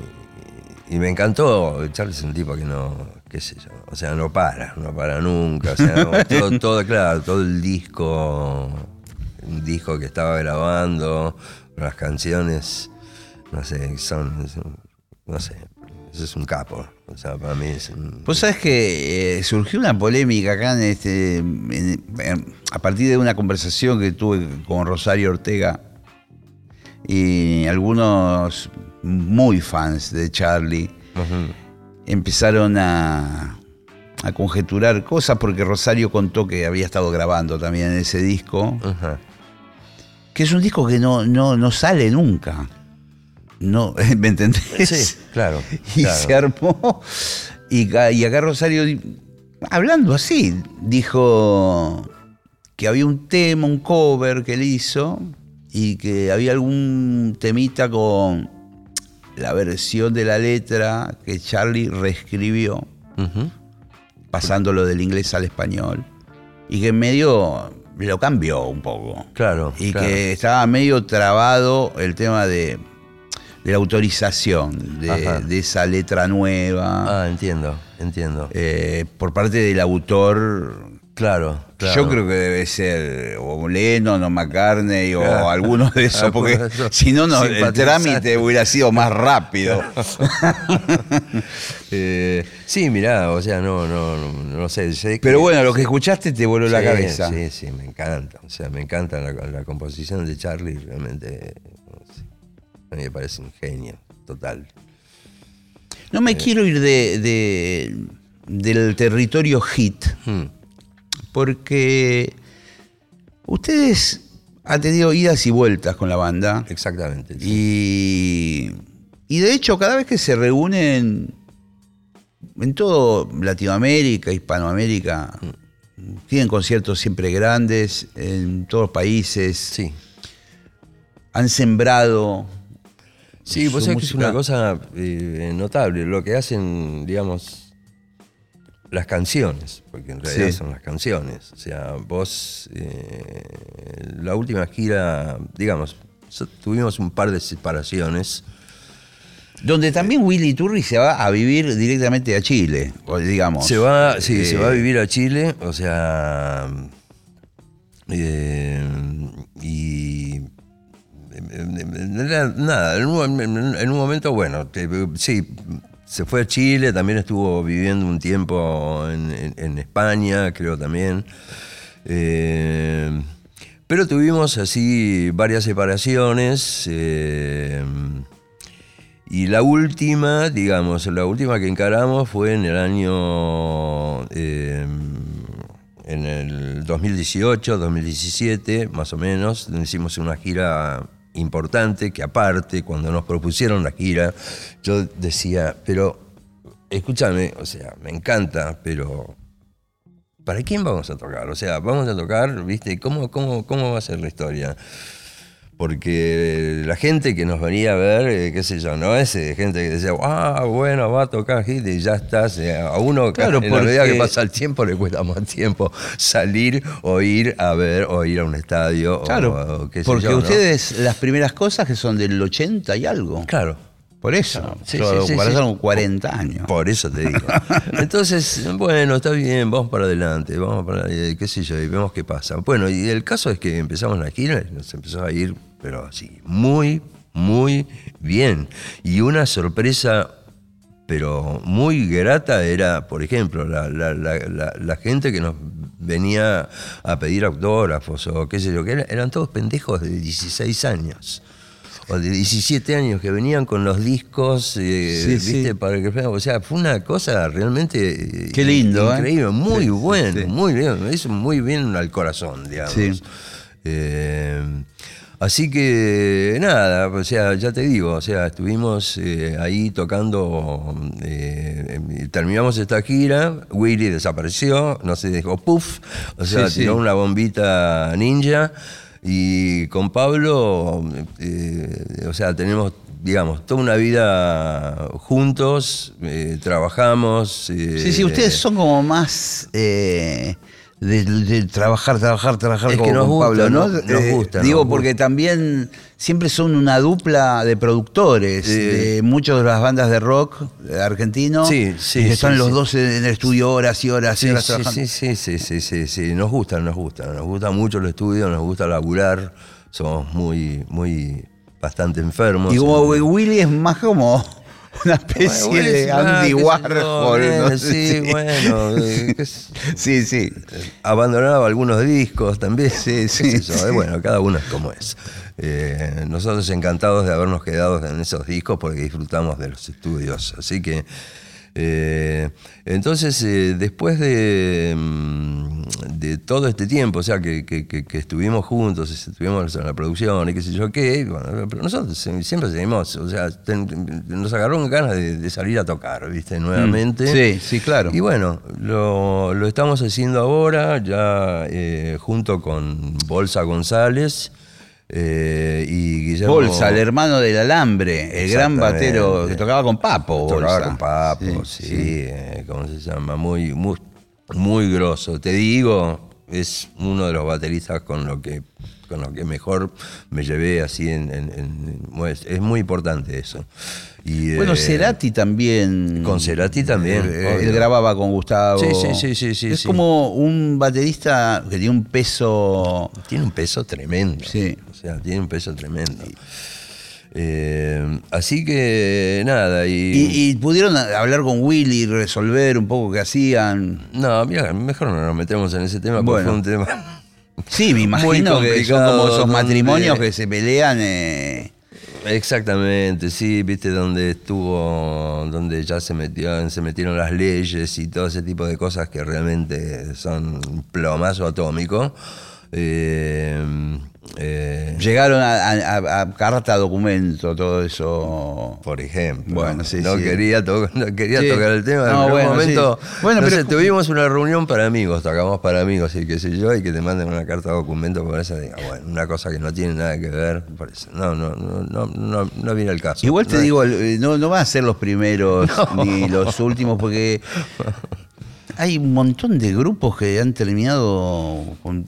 y me encantó. Charlie es un tipo que no, qué sé yo, o sea, no para, no para nunca. O sea, todo, todo, claro, todo el disco, un disco que estaba grabando, las canciones, no sé, son, no sé, ese es un capo. O sea, para mí es un... Vos sabés que eh, surgió una polémica acá en este, en- en- a partir de una conversación que tuve con Rosario Ortega y algunos muy fans de Charlie empezaron a, a conjeturar cosas porque Rosario contó que había estado grabando también ese disco, que es un disco que no, no, no sale nunca. No, ¿Me entendés? Sí, claro. Y claro. se armó. Y, y acá Rosario, hablando así, dijo que había un tema, un cover que él hizo y que había algún temita con la versión de la letra que Charlie reescribió, pasándolo del inglés al español, y que en medio lo cambió un poco. Claro. Y claro. que estaba medio trabado el tema de, de la autorización de, esa letra nueva Ah, entiendo, entiendo. eh, por parte del autor. claro, claro. Yo creo que debe ser o Lennon o McCartney o Ah. alguno de esos, porque si no, no el trámite hubiera sido más rápido. Eh, sí, mirá, o sea, no, no, no, no sé. Pero bueno, lo que escuchaste te voló la cabeza. Sí, sí, me encanta. O sea, me encanta la, la composición de Charlie, realmente. A mí me parece un genio, total. No me quiero ir de, de- del territorio hit. Hmm. porque ustedes han tenido idas y vueltas con la banda Exactamente. sí. y, y de hecho cada vez que se reúnen en todo Latinoamérica, Hispanoamérica, tienen conciertos siempre grandes en todos los países, Sí. han sembrado. Sí, vos sabés que es una cosa eh, notable. Lo que hacen, digamos, las canciones, porque en realidad Sí. son las canciones. O sea, vos, eh, la última gira, digamos, tuvimos un par de separaciones. Donde también Willy Turri se va a vivir directamente a Chile, digamos. Se va, sí, Eh, se va a vivir a Chile, o sea, eh, y eh, nada, en un, en- en un momento, bueno, sí, se fue a Chile, también estuvo viviendo un tiempo en, España, creo también. Eh, pero tuvimos así varias separaciones. eh, y la última, digamos, la última que encaramos fue en el año. eh, en el 2018, 2017, más o menos. Hicimos una gira importante que, aparte, cuando nos propusieron la gira, yo decía, pero escúchame, o sea, me encanta, pero. ¿Para quién vamos a tocar? O sea, vamos a tocar, ¿viste? ¿Cómo, cómo, cómo va a ser la historia? Porque la gente que nos venía a ver, eh, qué sé yo, no es gente que decía, ah, bueno, va a tocar hit y ya estás. A uno, Claro, en la medida que pasa el tiempo, le cuesta más tiempo salir o ir a ver o ir a un estadio. Claro, o qué sé porque yo, ustedes, las primeras cosas que son del 80 y algo. Claro, Por eso, Sí, yo- sí, sí, sí. 40 años. Por eso te digo. Entonces, bueno, está bien, vamos para adelante, vamos para eh, qué sé yo, y vemos qué pasa. Bueno, y el caso es que empezamos la gira nos empezó a ir, pero así, muy, muy bien. Y una sorpresa, pero muy grata, era, por ejemplo, la, la- la- la- la gente que nos venía a pedir autógrafos o qué sé yo, que era- eran todos pendejos de 16 años. O de 17 años que venían con los discos, eh, Sí, sí. ¿viste? Para que, o sea, fue una cosa realmente Qué lindo, ¿eh? increíble, muy Sí, bueno, sí. muy bien, me hizo muy bien al corazón, digamos. Sí. Eh, así que nada, o sea, ya te digo, o sea, estuvimos eh, ahí tocando, eh, eh, terminamos esta gira, Willy desapareció, no se dejó puff, o sea, Sí, sí. tiró una bombita ninja y con Pablo, eh, o sea, tenemos digamos, toda una vida juntos, trabajamos. Sí, sí, ustedes son como más de, de trabajar, trabajar, trabajar Es como que nos con gusta, Pablo, ¿no? nos- nos Eh, gusta, Digo, nos porque gusta. también siempre son una dupla de productores de muchas de las bandas de rock. Sí, sí, y que están sí, los sí. dos en el estudio horas y horas y Sí, horas sí, trabajando. sí, sí, sí, sí, sí, sí, nos gusta, nos gusta, nos gusta mucho el estudio, nos gusta laburar, somos muy, muy, bastante enfermos. Y como Eh, Willy es más como una especie bueno, de Andy Warhol. bien, ¿no? Sí, bueno, eh, sí, sí. abandonaba algunos discos también. Sí, sí, eh, Bueno, cada uno es como es. Eh, nosotros encantados de habernos quedado en esos discos porque disfrutamos de los estudios. Así que, eh, entonces, eh, después de, mm, de todo este tiempo, o sea, que, que- que- que estuvimos juntos, estuvimos en la producción y qué sé yo qué, bueno, pero nosotros siempre seguimos, o sea, ten- nos agarró ganas de, de salir a tocar, ¿viste? Nuevamente. Mm, Sí, sí, claro. Y bueno, lo, lo estamos haciendo ahora, ya eh, junto con Bolsa González eh, y Guillermo. Bolsa, el hermano del alambre, el gran batero que tocaba con Papo. Tocaba con Papo, sí, eh, ¿cómo se llama? Muy, muy, muy grosso. Te digo, es uno de los bateristas con lo que con lo que mejor me llevé así en, en- en- es, es muy importante eso. Y, Bueno, eh, Cerati también. con Cerati también, Eh, obvio. él grababa con Gustavo. Sí, sí, sí, sí, sí, Es sí. como un baterista que tiene un peso. Tiene un peso tremendo. Sí. O sea, tiene un peso tremendo. Eh, así que nada, y, Y, y pudieron hablar con Willy y resolver un poco qué hacían. No, mira, mejor no nos metemos en ese tema porque Bueno. fue un tema. Sí, me imagino que son como esos matrimonios que se pelean. eh, Exactamente, sí, viste, donde estuvo, donde ya se metió, se metieron las leyes y todo ese tipo de cosas que realmente son plomazo atómico. Eh, eh, Llegaron a, a- a- a carta documento, todo eso. por ejemplo. Bueno, sí, no sí. Quería, to- no quería Sí. tocar el tema. No, en bueno, momento. Bueno, no pero- sé, tuvimos una reunión para amigos, tocamos para amigos y qué sé yo, y que te manden una carta documento por eso, diga, bueno, una cosa que no tiene nada que ver, por eso. No, no, no, no, no, viene el caso. Igual te digo, eh, no, no van a ser los primeros ni los últimos, porque hay un montón de grupos que han terminado con-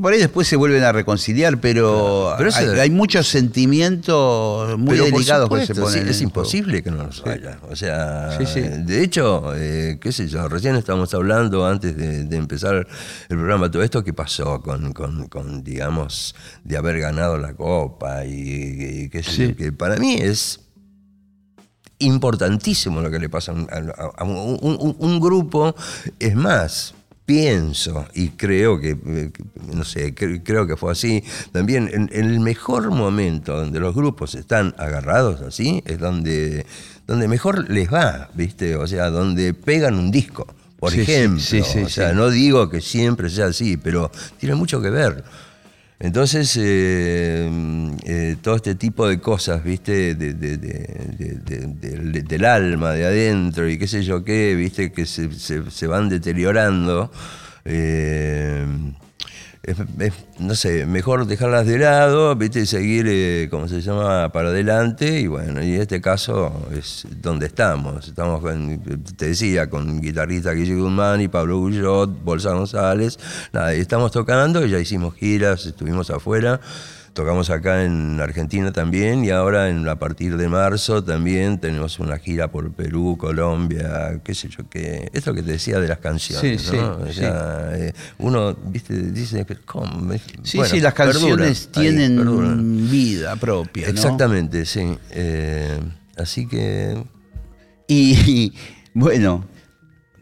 por ahí después se vuelven a reconciliar, pero, Pero hay, hay muchos sentimientos muy Pero delicados que se ponen. sí, es imposible que no los haya. O sea, Sí, sí. de hecho, eh, qué sé yo, recién estábamos hablando antes de, de empezar el programa, todo esto que pasó con, con- con, digamos, de haber ganado la copa y, y qué sé yo, que para mí es importantísimo lo que le pasa a, un- un, un- grupo. Es más, pienso y creo que, eh, no sé, cre- creo que fue así. También en, en el mejor momento donde los grupos están agarrados así, es donde, donde mejor les va, ¿viste? O sea, donde pegan un disco. Por Sí, ejemplo, sí, sí, o sea, no digo que siempre sea así, pero tiene mucho que ver. Entonces, eh, eh, todo este tipo de cosas, ¿viste? De- de- de- de- de- de- del alma, de adentro y qué sé yo qué, ¿viste? Que se, se- se van deteriorando. eh, no sé, mejor dejarlas de lado, ¿viste? Y seguir, eh, ¿cómo se llama?, para adelante. Y bueno, y en este caso es donde estamos. Estamos, con, te decía, con guitarrista Guillermo Guzmán y Pablo Gullot, Bolsa González. Nada, y estamos tocando, ya hicimos giras, estuvimos afuera tocamos acá en Argentina también y ahora en, a partir de marzo también tenemos una gira por Perú, Colombia, qué sé yo qué. Es lo que te decía de las canciones, Sí, ¿no? sí, O sea, eh, uno, viste, dice que ¿cómo? Sí, Bueno, sí, las canciones tienen vida propia. ¿no? Exactamente, sí. Eh, así que Y bueno,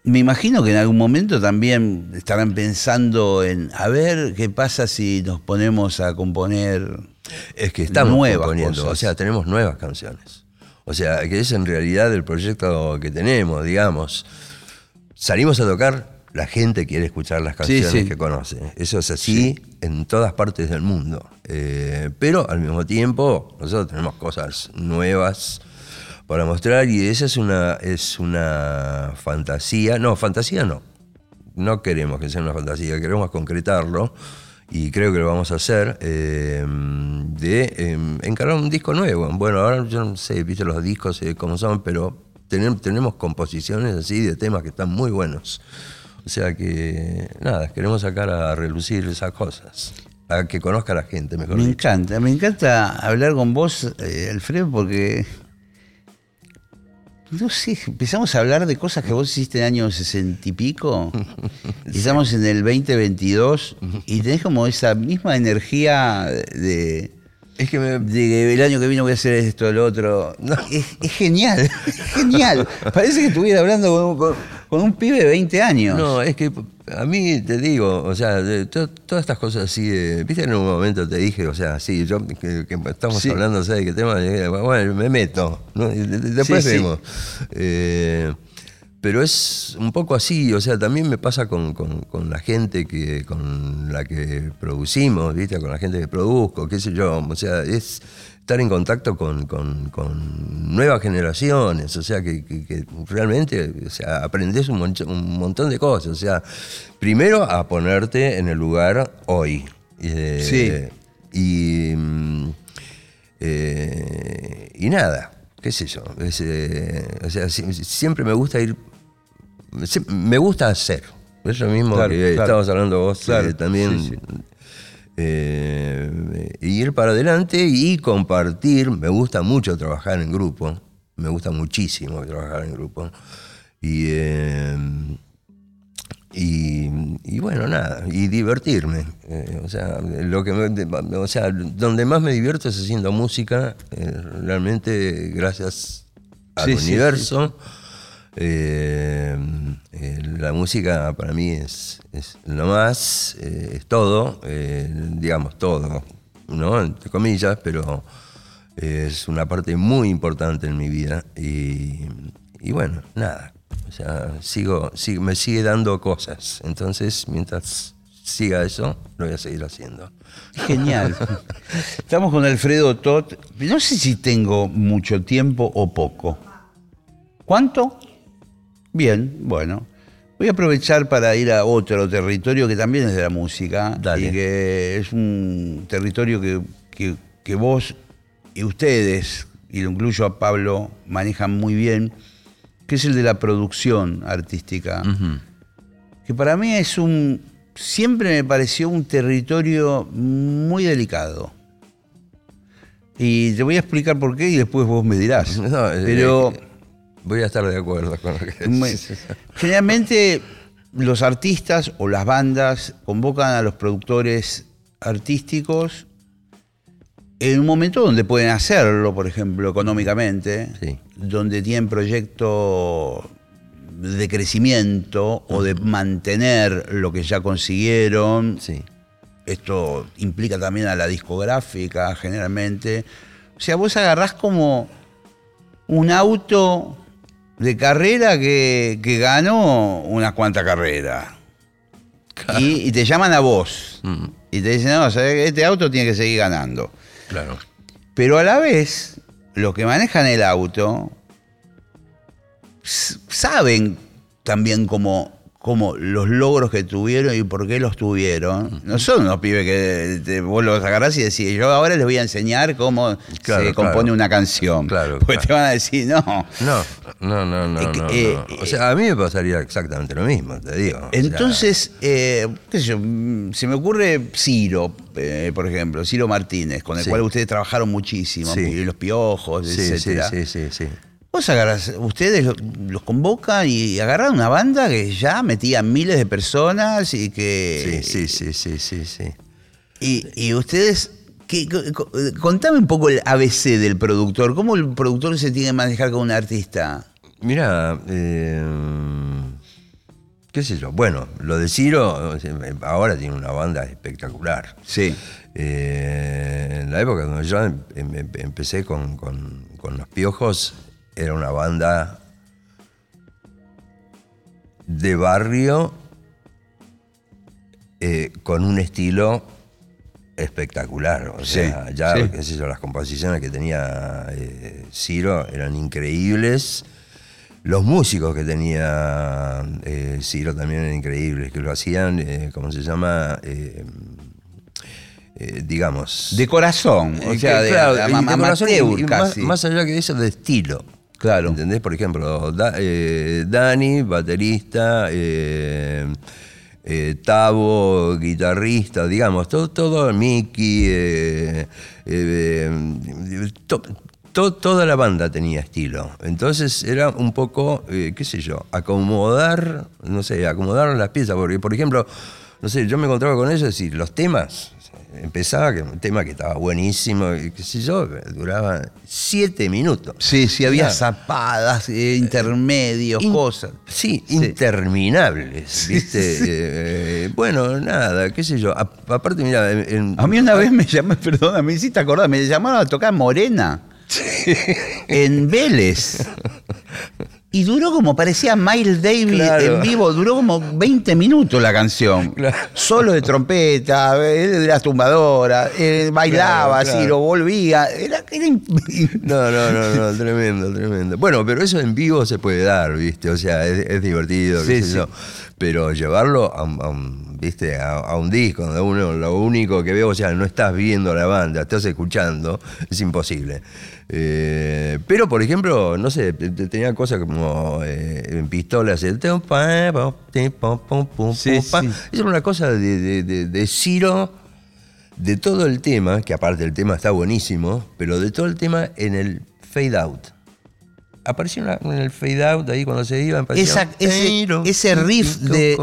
me imagino que en algún momento también estarán pensando en, a ver, ¿qué pasa si nos ponemos a componer? Es que estamos Nuevas cosas. o sea, tenemos nuevas canciones. O sea, que es en realidad el proyecto que tenemos, digamos. Salimos a tocar, la gente quiere escuchar las canciones sí. que conoce. Eso es así en todas partes del mundo. Eh, pero al mismo tiempo, nosotros tenemos cosas nuevas para mostrar y esa es una, es una fantasía. No, fantasía no no queremos que sea una fantasía, queremos concretarlo y creo que lo vamos a hacer eh, de eh, encargar un disco nuevo. Bueno, ahora yo no sé, viste los discos eh, cómo son, pero tenem- tenemos composiciones así de temas que están muy buenos. O sea que, nada, queremos sacar a relucir esas cosas, a que conozca la gente, mejor Me dicho. encanta, me encanta hablar con vos, eh, Alfredo, porque, no sé, empezamos a hablar de cosas que vos hiciste en el año sesenta y pico, y estamos en el 2022, y tenés como esa misma energía de... Es que me, de que el año que viene voy a hacer esto, lo otro. Es, es genial, es genial. Parece que estuviera hablando con, con- con un pibe de 20 años. No, es que a mí te digo, o sea, de to- todas estas cosas así, de- viste en un momento te dije, o sea, sí, yo que, que estamos Sí. hablando, ¿sabes de qué tema? Dije, Bueno, me meto, ¿no? Y después Sí, sí. vemos. Eh, pero es un poco así, o sea, también me pasa con, con- con la gente que, con la que producimos, ¿viste? Con la gente que produzco, qué sé yo, o sea, es estar en contacto con, con- con nuevas generaciones, o sea, que, que- que realmente, o sea, aprendes un, montón de cosas, o sea, primero a ponerte en el lugar hoy. eh, Sí. Y, mm, eh, y nada, qué sé yo. es, eh, o sea, si- siempre me gusta ir. Me gusta hacer. Es lo mismo Claro, que claro. estabas hablando vos Claro, eh, también. sí, sí. Eh, ir para adelante y compartir. Me gusta mucho trabajar en grupo. Me gusta muchísimo trabajar en grupo. Y. eh, y, y bueno, nada, y divertirme. Eh, o, sea, lo que me- o sea, donde más me divierto es haciendo música, eh, realmente gracias al Sí, sí, universo. Eh, eh, la música para mí es, es lo más, eh, es todo, digamos todo, ¿no? Entre comillas, pero es una parte muy importante en mi vida. Y, y bueno, nada. O sea, sigo, sigo- me sigue dando cosas. Entonces, mientras siga eso, lo voy a seguir haciendo. Genial. Estamos con Alfredo Tot. No sé si tengo mucho tiempo o poco. ¿Cuánto? Bien, bueno. Voy a aprovechar para ir a otro territorio que también es de la música. Dale. Y que es un territorio que, que- que vos y ustedes, y lo incluyo a Pablo, manejan muy bien, que es el de la producción artística que para mí es un, siempre me pareció un territorio muy delicado. Y te voy a explicar por qué y después vos me dirás. No, eh, Pero eh, voy a estar de acuerdo con lo que decís. generalmente los artistas o las bandas convocan a los productores artísticos en un momento donde pueden hacerlo, por ejemplo, económicamente, Sí. donde tienen proyecto de crecimiento o de mantener lo que ya consiguieron. Sí. Esto implica también a la discográfica generalmente. O sea, vos agarrás como un auto de carrera que, que ganó unas cuantas carreras. Y, y te llaman a vos. Mm, Y te dicen, no, este auto tiene que seguir ganando. claro. Pero a la vez, los que manejan el auto saben también cómo, como los logros que tuvieron y por qué los tuvieron. No son unos pibes que te- vos los agarrás y decís, yo ahora les voy a enseñar cómo Claro, se compone claro. una canción. Claro, Porque te van a decir, no. No, no, no, no, eh, no. O sea, a mí me pasaría exactamente lo mismo, te digo. O sea, Entonces, eh, qué sé yo, mm, se me ocurre Ciro, eh, por ejemplo, Ciro Martínez, con el Sí. cual ustedes trabajaron muchísimo, Sí. los piojos, sí, sí, etcétera. sí, sí, sí. Vos agarrás, ustedes lo- los convocan y agarran una banda que ya metía miles de personas y que. Sí, sí, sí, sí, sí, sí. Y, y ustedes. ¿qué- co- co- contame un poco el ABC del productor. ¿Cómo el productor se tiene que manejar con un artista? Mira, eh, qué sé yo. Bueno, lo de Ciro sea, ahora tiene una banda espectacular. Sí. Eh, en la época cuando yo em- em- empecé con, con- con Los Piojos, era una banda de barrio eh, con un estilo espectacular. O Sí, sea, ya, sí. qué sé yo, las composiciones que tenía eh, Ciro eran increíbles. Los músicos que tenía eh, Ciro también eran increíbles, que lo hacían, eh, ¿cómo se llama? Digamos. De corazón. O sea, de, claro, amateur más allá que eso, de estilo. Claro. ¿Entendés? Por ejemplo, eh, Dani, baterista, eh, eh, Tavo, guitarrista, digamos, todo, todo Mickey, to- to- toda la banda tenía estilo. Entonces era un poco, qué sé yo, acomodar, no sé, acomodar las piezas. Porque, por ejemplo, no sé, yo me encontraba con ellos y los temas, empezaba que un tema que estaba buenísimo, y qué sé yo, duraba siete minutos. Sí, sí, había zapadas, eh, intermedios, In- cosas. Sí, Sí. interminables, ¿viste? Eh, eh, bueno, nada, qué sé yo. A- aparte, mira, en- A mí una vez me llamó, perdona, me hiciste acordar, me llamaron a tocar Morena. En Vélez. Y duró como parecía Miles Davis Claro. en vivo, duró como 20 minutos la canción. Claro. Solo de trompeta, eh, de las tumbadoras, eh, bailaba Claro, así, lo volvía. Era, era No, no, no, no, tremendo, tremendo. Bueno, pero eso en vivo se puede dar, ¿viste? O sea, es, es divertido, qué Sí, sé sí. yo. Pero llevarlo a, a un, ¿viste? A, a un disco donde uno lo único que veo, o sea, no estás viendo la banda, estás escuchando, es imposible. Eh, pero, por ejemplo, no sé, te- te- tenía cosas como eh, en pistolas, el Sí, sí. Era una cosa de, de, de- de Ciro de todo el tema, que aparte el tema está buenísimo, pero de todo el tema en el fade out. Apareció una- en el fade out ahí cuando se iba. Esa- ese- ese riff de-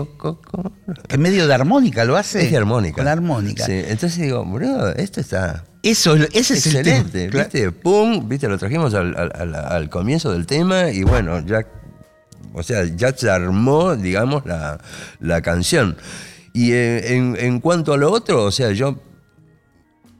que medio de armónica lo hace. Es de armónica. Con armónica. Sí, entonces digo, bro, esto está Eso, es- ese es el excelente. tema. ¿Viste? Pum, viste, lo trajimos al, al- al- comienzo del tema y bueno, ya, o sea, ya se armó, digamos, la, la canción. Y eh, en, en cuanto a lo otro, o sea, yo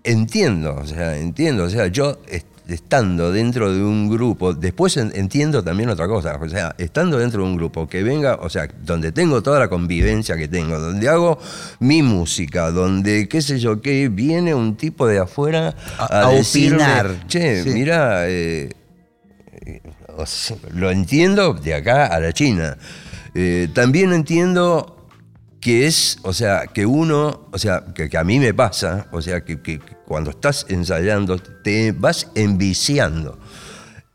entiendo, o sea, entiendo, o sea, yo estando dentro de un grupo, después en- entiendo también otra cosa, o sea, estando dentro de un grupo que venga, o sea, donde tengo toda la convivencia que tengo, donde hago mi música, donde qué sé yo, que viene un tipo de afuera A- a, a decirme, opinar. che, Sí. mira, eh, eh, o sea, lo entiendo de acá a la China. Eh, también entiendo que es, o sea, que uno, o sea, que, que a mí me pasa, o sea, que, cuando estás ensayando te vas enviciando,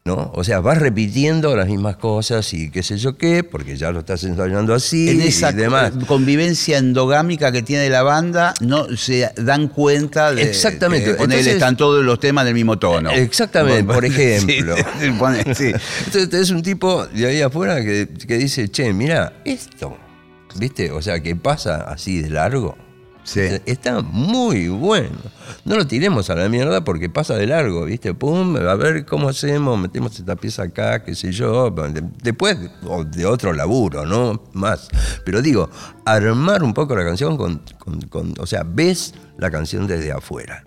¿no? O sea, vas repitiendo las mismas cosas y qué sé yo qué, porque ya lo estás ensayando así En esa y demás. convivencia endogámica que tiene la banda, no se dan cuenta de Exactamente. que Entonces- están todos los temas del mismo tono. Exactamente, por ejemplo. Sí, pone- sí. Entonces tenés un tipo de ahí afuera que, que dice, che, mira, esto, ¿viste? O sea, que pasa así de largo. Sí. Está muy bueno. No lo tiremos a la mierda porque pasa de largo, ¿viste? Pum, a ver cómo hacemos, metemos esta pieza acá, qué sé yo. De- Después de otro laburo, ¿no? Más. Pero digo, armar un poco la canción con, con- con- o sea, ves la canción desde afuera.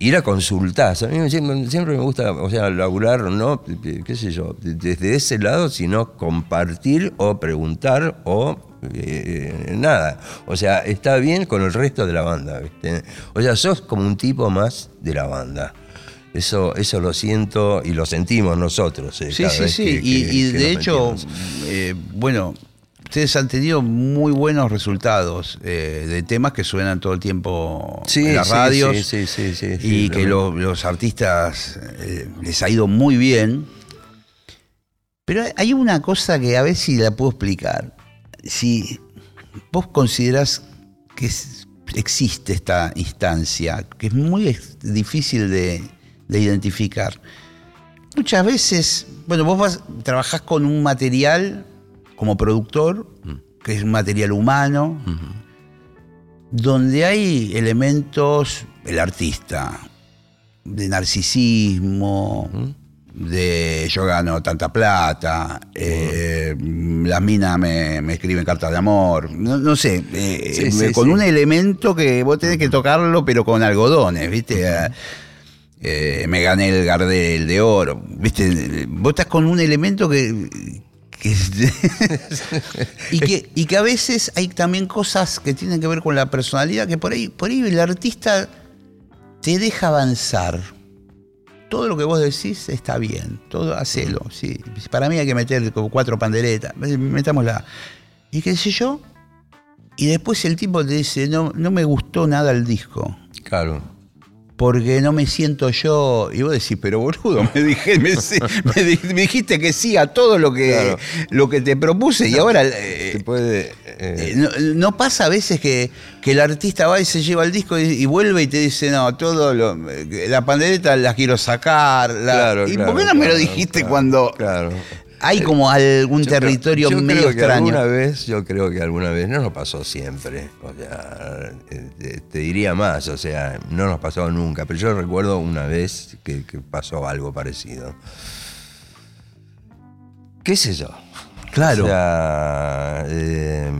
Ir a consultar. A mí siempre, siempre me gusta, o sea, laburar, ¿no? ¿Qué sé yo? Desde ese lado, sino compartir o preguntar o eh, nada. O sea, está bien con el resto de la banda, ¿viste? O sea, sos como un tipo más de la banda. Eso, eso lo siento y lo sentimos nosotros. eh, Sí, sí, sí. que- y que- y que de hecho, eh, bueno, ustedes han tenido muy buenos resultados eh, de temas que suenan todo el tiempo Sí, en las sí, radios sí, sí, sí, sí, y que lo- lo- los artistas eh, les ha ido muy bien. Pero hay una cosa que a ver si la puedo explicar. Si vos considerás que es- existe esta instancia, que es muy difícil de, de identificar. Muchas veces, bueno, vos vas, trabajás con un material como productor, que es un material humano, donde hay elementos, el artista, de narcisismo, de yo gano tanta plata, eh, las minas me, me escriben cartas de amor, no, no sé, eh, Sí, sí, con sí. un elemento que vos tenés que tocarlo, pero con algodones, ¿viste? Eh, eh, me gané el Gardel de oro, ¿viste? Vos estás con un elemento que. Que- y, que, y que a veces hay también cosas que tienen que ver con la personalidad, que por ahí, por ahí el artista te deja avanzar. Todo lo que vos decís está bien, todo hacelo. Sí. Para mí hay que meter como cuatro panderetas, metámosla. Y qué sé yo. Y después el tipo te dice, no, no me gustó nada el disco Claro. Porque no me siento yo. Y vos decís, pero boludo, me, dije, me, me di- me dijiste que sí a todo lo que, Claro. lo que te propuse y ahora. eh, puede. eh, eh, no, no pasa a veces que, que el artista va y se lleva el disco y, y vuelve y te dice, no, todo lo, la pandereta la quiero sacar. la- claro, ¿Y claro, por qué no me lo dijiste cuando Claro. Hay como algún Yo creo- territorio yo medio creo que extraño? Alguna vez, yo creo que alguna vez, no nos pasó siempre. O sea, eh, te, te diría más, o sea, no nos pasó nunca, pero yo recuerdo una vez que, que pasó algo parecido. ¿Qué sé yo? Claro. O sea, eh,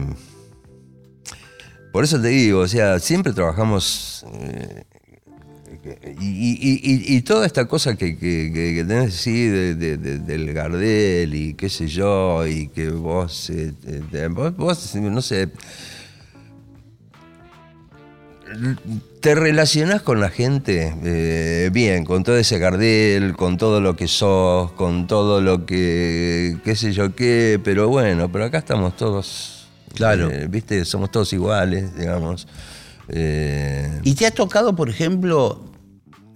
por eso te digo, o sea, siempre trabajamos. eh, y, y- y- y toda esta cosa que, que, que- que tenés sí, de, de- de- del Gardel y qué sé yo, y que vos, eh, te- te- vos, vos, no sé, te relacionás con la gente eh, bien, con todo ese Gardel, con todo lo que sos, con todo lo que, qué sé yo qué, pero bueno, pero acá estamos todos, Claro. eh, viste, somos todos iguales, digamos. Eh, ¿Y te ha tocado, por ejemplo,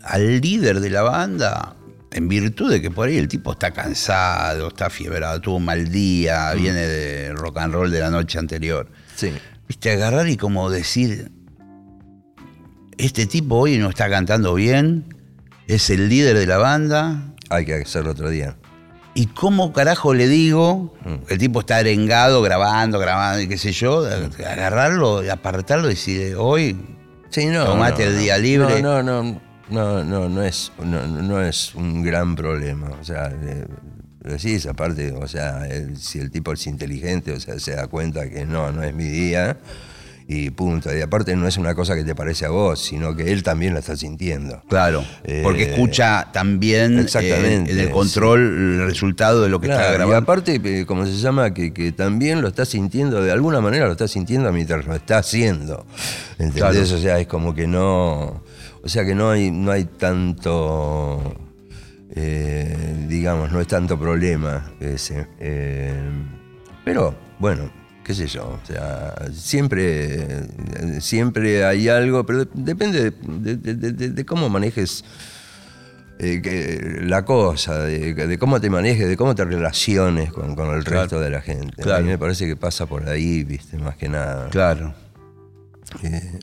al líder de la banda, en virtud de que por ahí el tipo está cansado, está fiebrado, tuvo un mal día, viene de rock and roll de la noche anterior? sí. ¿Viste? Agarrar y como decir, este tipo hoy no está cantando bien, es el líder de la banda, Hay que hacerlo otro día. ¿Y cómo carajo le digo? El tipo está arengado, grabando, grabando y qué sé yo. Agarrarlo, apartarlo y decir, hoy Sí, no. Tomate no, el día libre. No, no, no, no, no, no es, no, no es un gran problema. O sea, eh, decís aparte, o sea, el- si el tipo es inteligente, o sea, se da cuenta que no, no es mi día y punto. Y aparte no es una cosa que te parece a vos, sino que él también la está sintiendo. Claro, porque Eh, escucha también eh, exactamente, en el control el resultado de lo que está Claro, y grabando. aparte, eh, como se llama, que, que también lo está sintiendo, de alguna manera lo está sintiendo mientras lo está haciendo. ¿Entendés? Claro. O sea, es como que no. O sea que no hay, no hay tanto. eh, digamos, no es tanto problema ese. Eh, pero, bueno, qué sé yo. O sea, siempre, siempre hay algo, pero de- depende de, de- de- de- de cómo manejes eh, que- la cosa, de, de cómo te manejes, de cómo te relaciones con, con el Claro. resto de la gente. A mí me parece que pasa por ahí, viste, más que nada. Claro. Eh,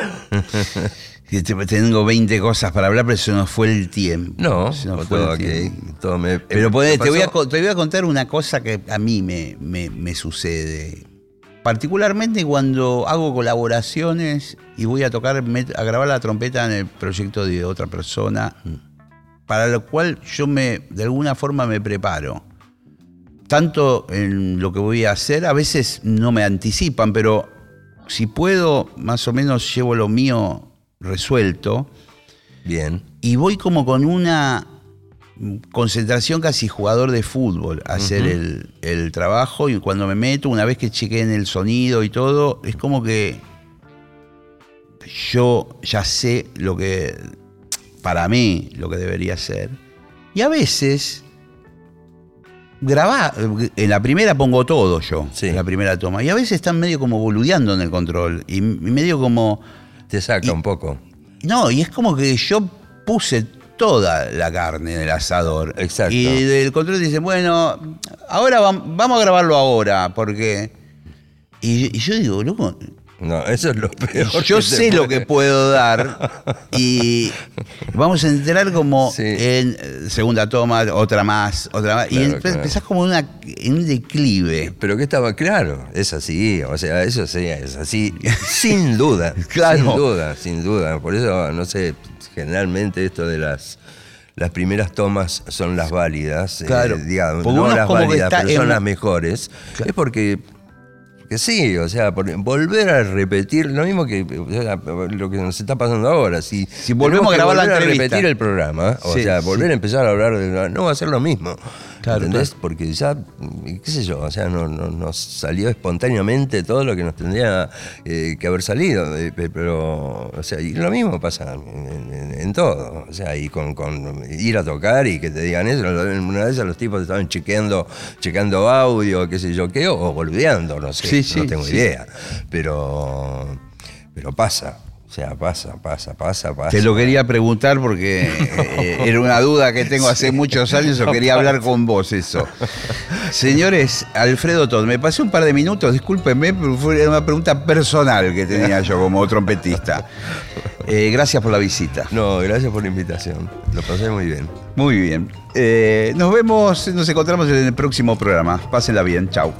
Tengo 20 cosas para hablar, pero se nos fue el tiempo. no, Se nos fue todo el tiempo. todo me- Pero eh, te, voy a, te voy a contar una cosa que a mí me, me- me sucede. Particularmente cuando hago colaboraciones y voy a tocar, a grabar la trompeta en el proyecto de otra persona, para lo cual yo me, de alguna forma me preparo. Tanto en lo que voy a hacer, a veces no me anticipan, pero si puedo, más o menos llevo lo mío resuelto Bien. y voy como con una concentración casi jugador de fútbol a hacer el, el trabajo y cuando me meto, una vez que chequé en el sonido y todo, es como que yo ya sé lo que, para mí, lo que debería ser. Y a veces grabá, en la primera pongo todo yo, Sí. en la primera toma. Y a veces están medio como boludeando en el control. Y medio como. Te saca Y- un poco. No, y es como que yo puse toda la carne en el asador. Exacto. Y del control dicen, bueno, ahora vam- vamos a grabarlo ahora, porque. Y, y yo digo, loco, No, eso es lo peor. yo sé lo que puedo dar y vamos a entrar como Sí. en eh, segunda toma, otra más, otra más. y claro. empezás como en, una- en un declive. Pero que estaba claro, es así, o sea, eso sí, es así, sin duda, Claro. sin duda, sin duda. Por eso, no sé, generalmente esto de las las primeras tomas son las válidas, eh, Claro. digamos, Porque no las válidas, pero son en- las mejores. Es porque que sí, o sea, por- volver a repetir lo mismo que o sea, lo que nos está pasando ahora. Si, Si volvemos a grabar la volver a entrevista. repetir el programa, o Sí, sea, sí. volver a empezar a hablar de no va a ser lo mismo. Claro, ¿Entendés? claro. Porque ya, qué sé yo, o sea, no, no- nos salió espontáneamente todo lo que nos tendría eh, que haber salido. eh, pe- pero, o sea, y lo mismo pasa en, en- en todo. O sea, y con, con ir a tocar y que te digan eso. Una vez los tipos estaban chequeando, chequeando audio, qué sé yo qué, o boludeando, no sé, Sí, sí, no tengo sí. idea. Pero, pero pasa. O sea, pasa, pasa, pasa, pasa. Te lo quería preguntar porque eh, era una duda que tengo hace muchos años o quería hablar con vos eso. Señores, Alfredo Todd, me pasé un par de minutos, discúlpenme, pero fue una pregunta personal que tenía yo como trompetista. Eh, gracias por la visita. No, gracias por la invitación. Lo pasé muy bien. Muy bien. Eh, nos vemos, nos encontramos en el próximo programa. Pásenla bien, chao.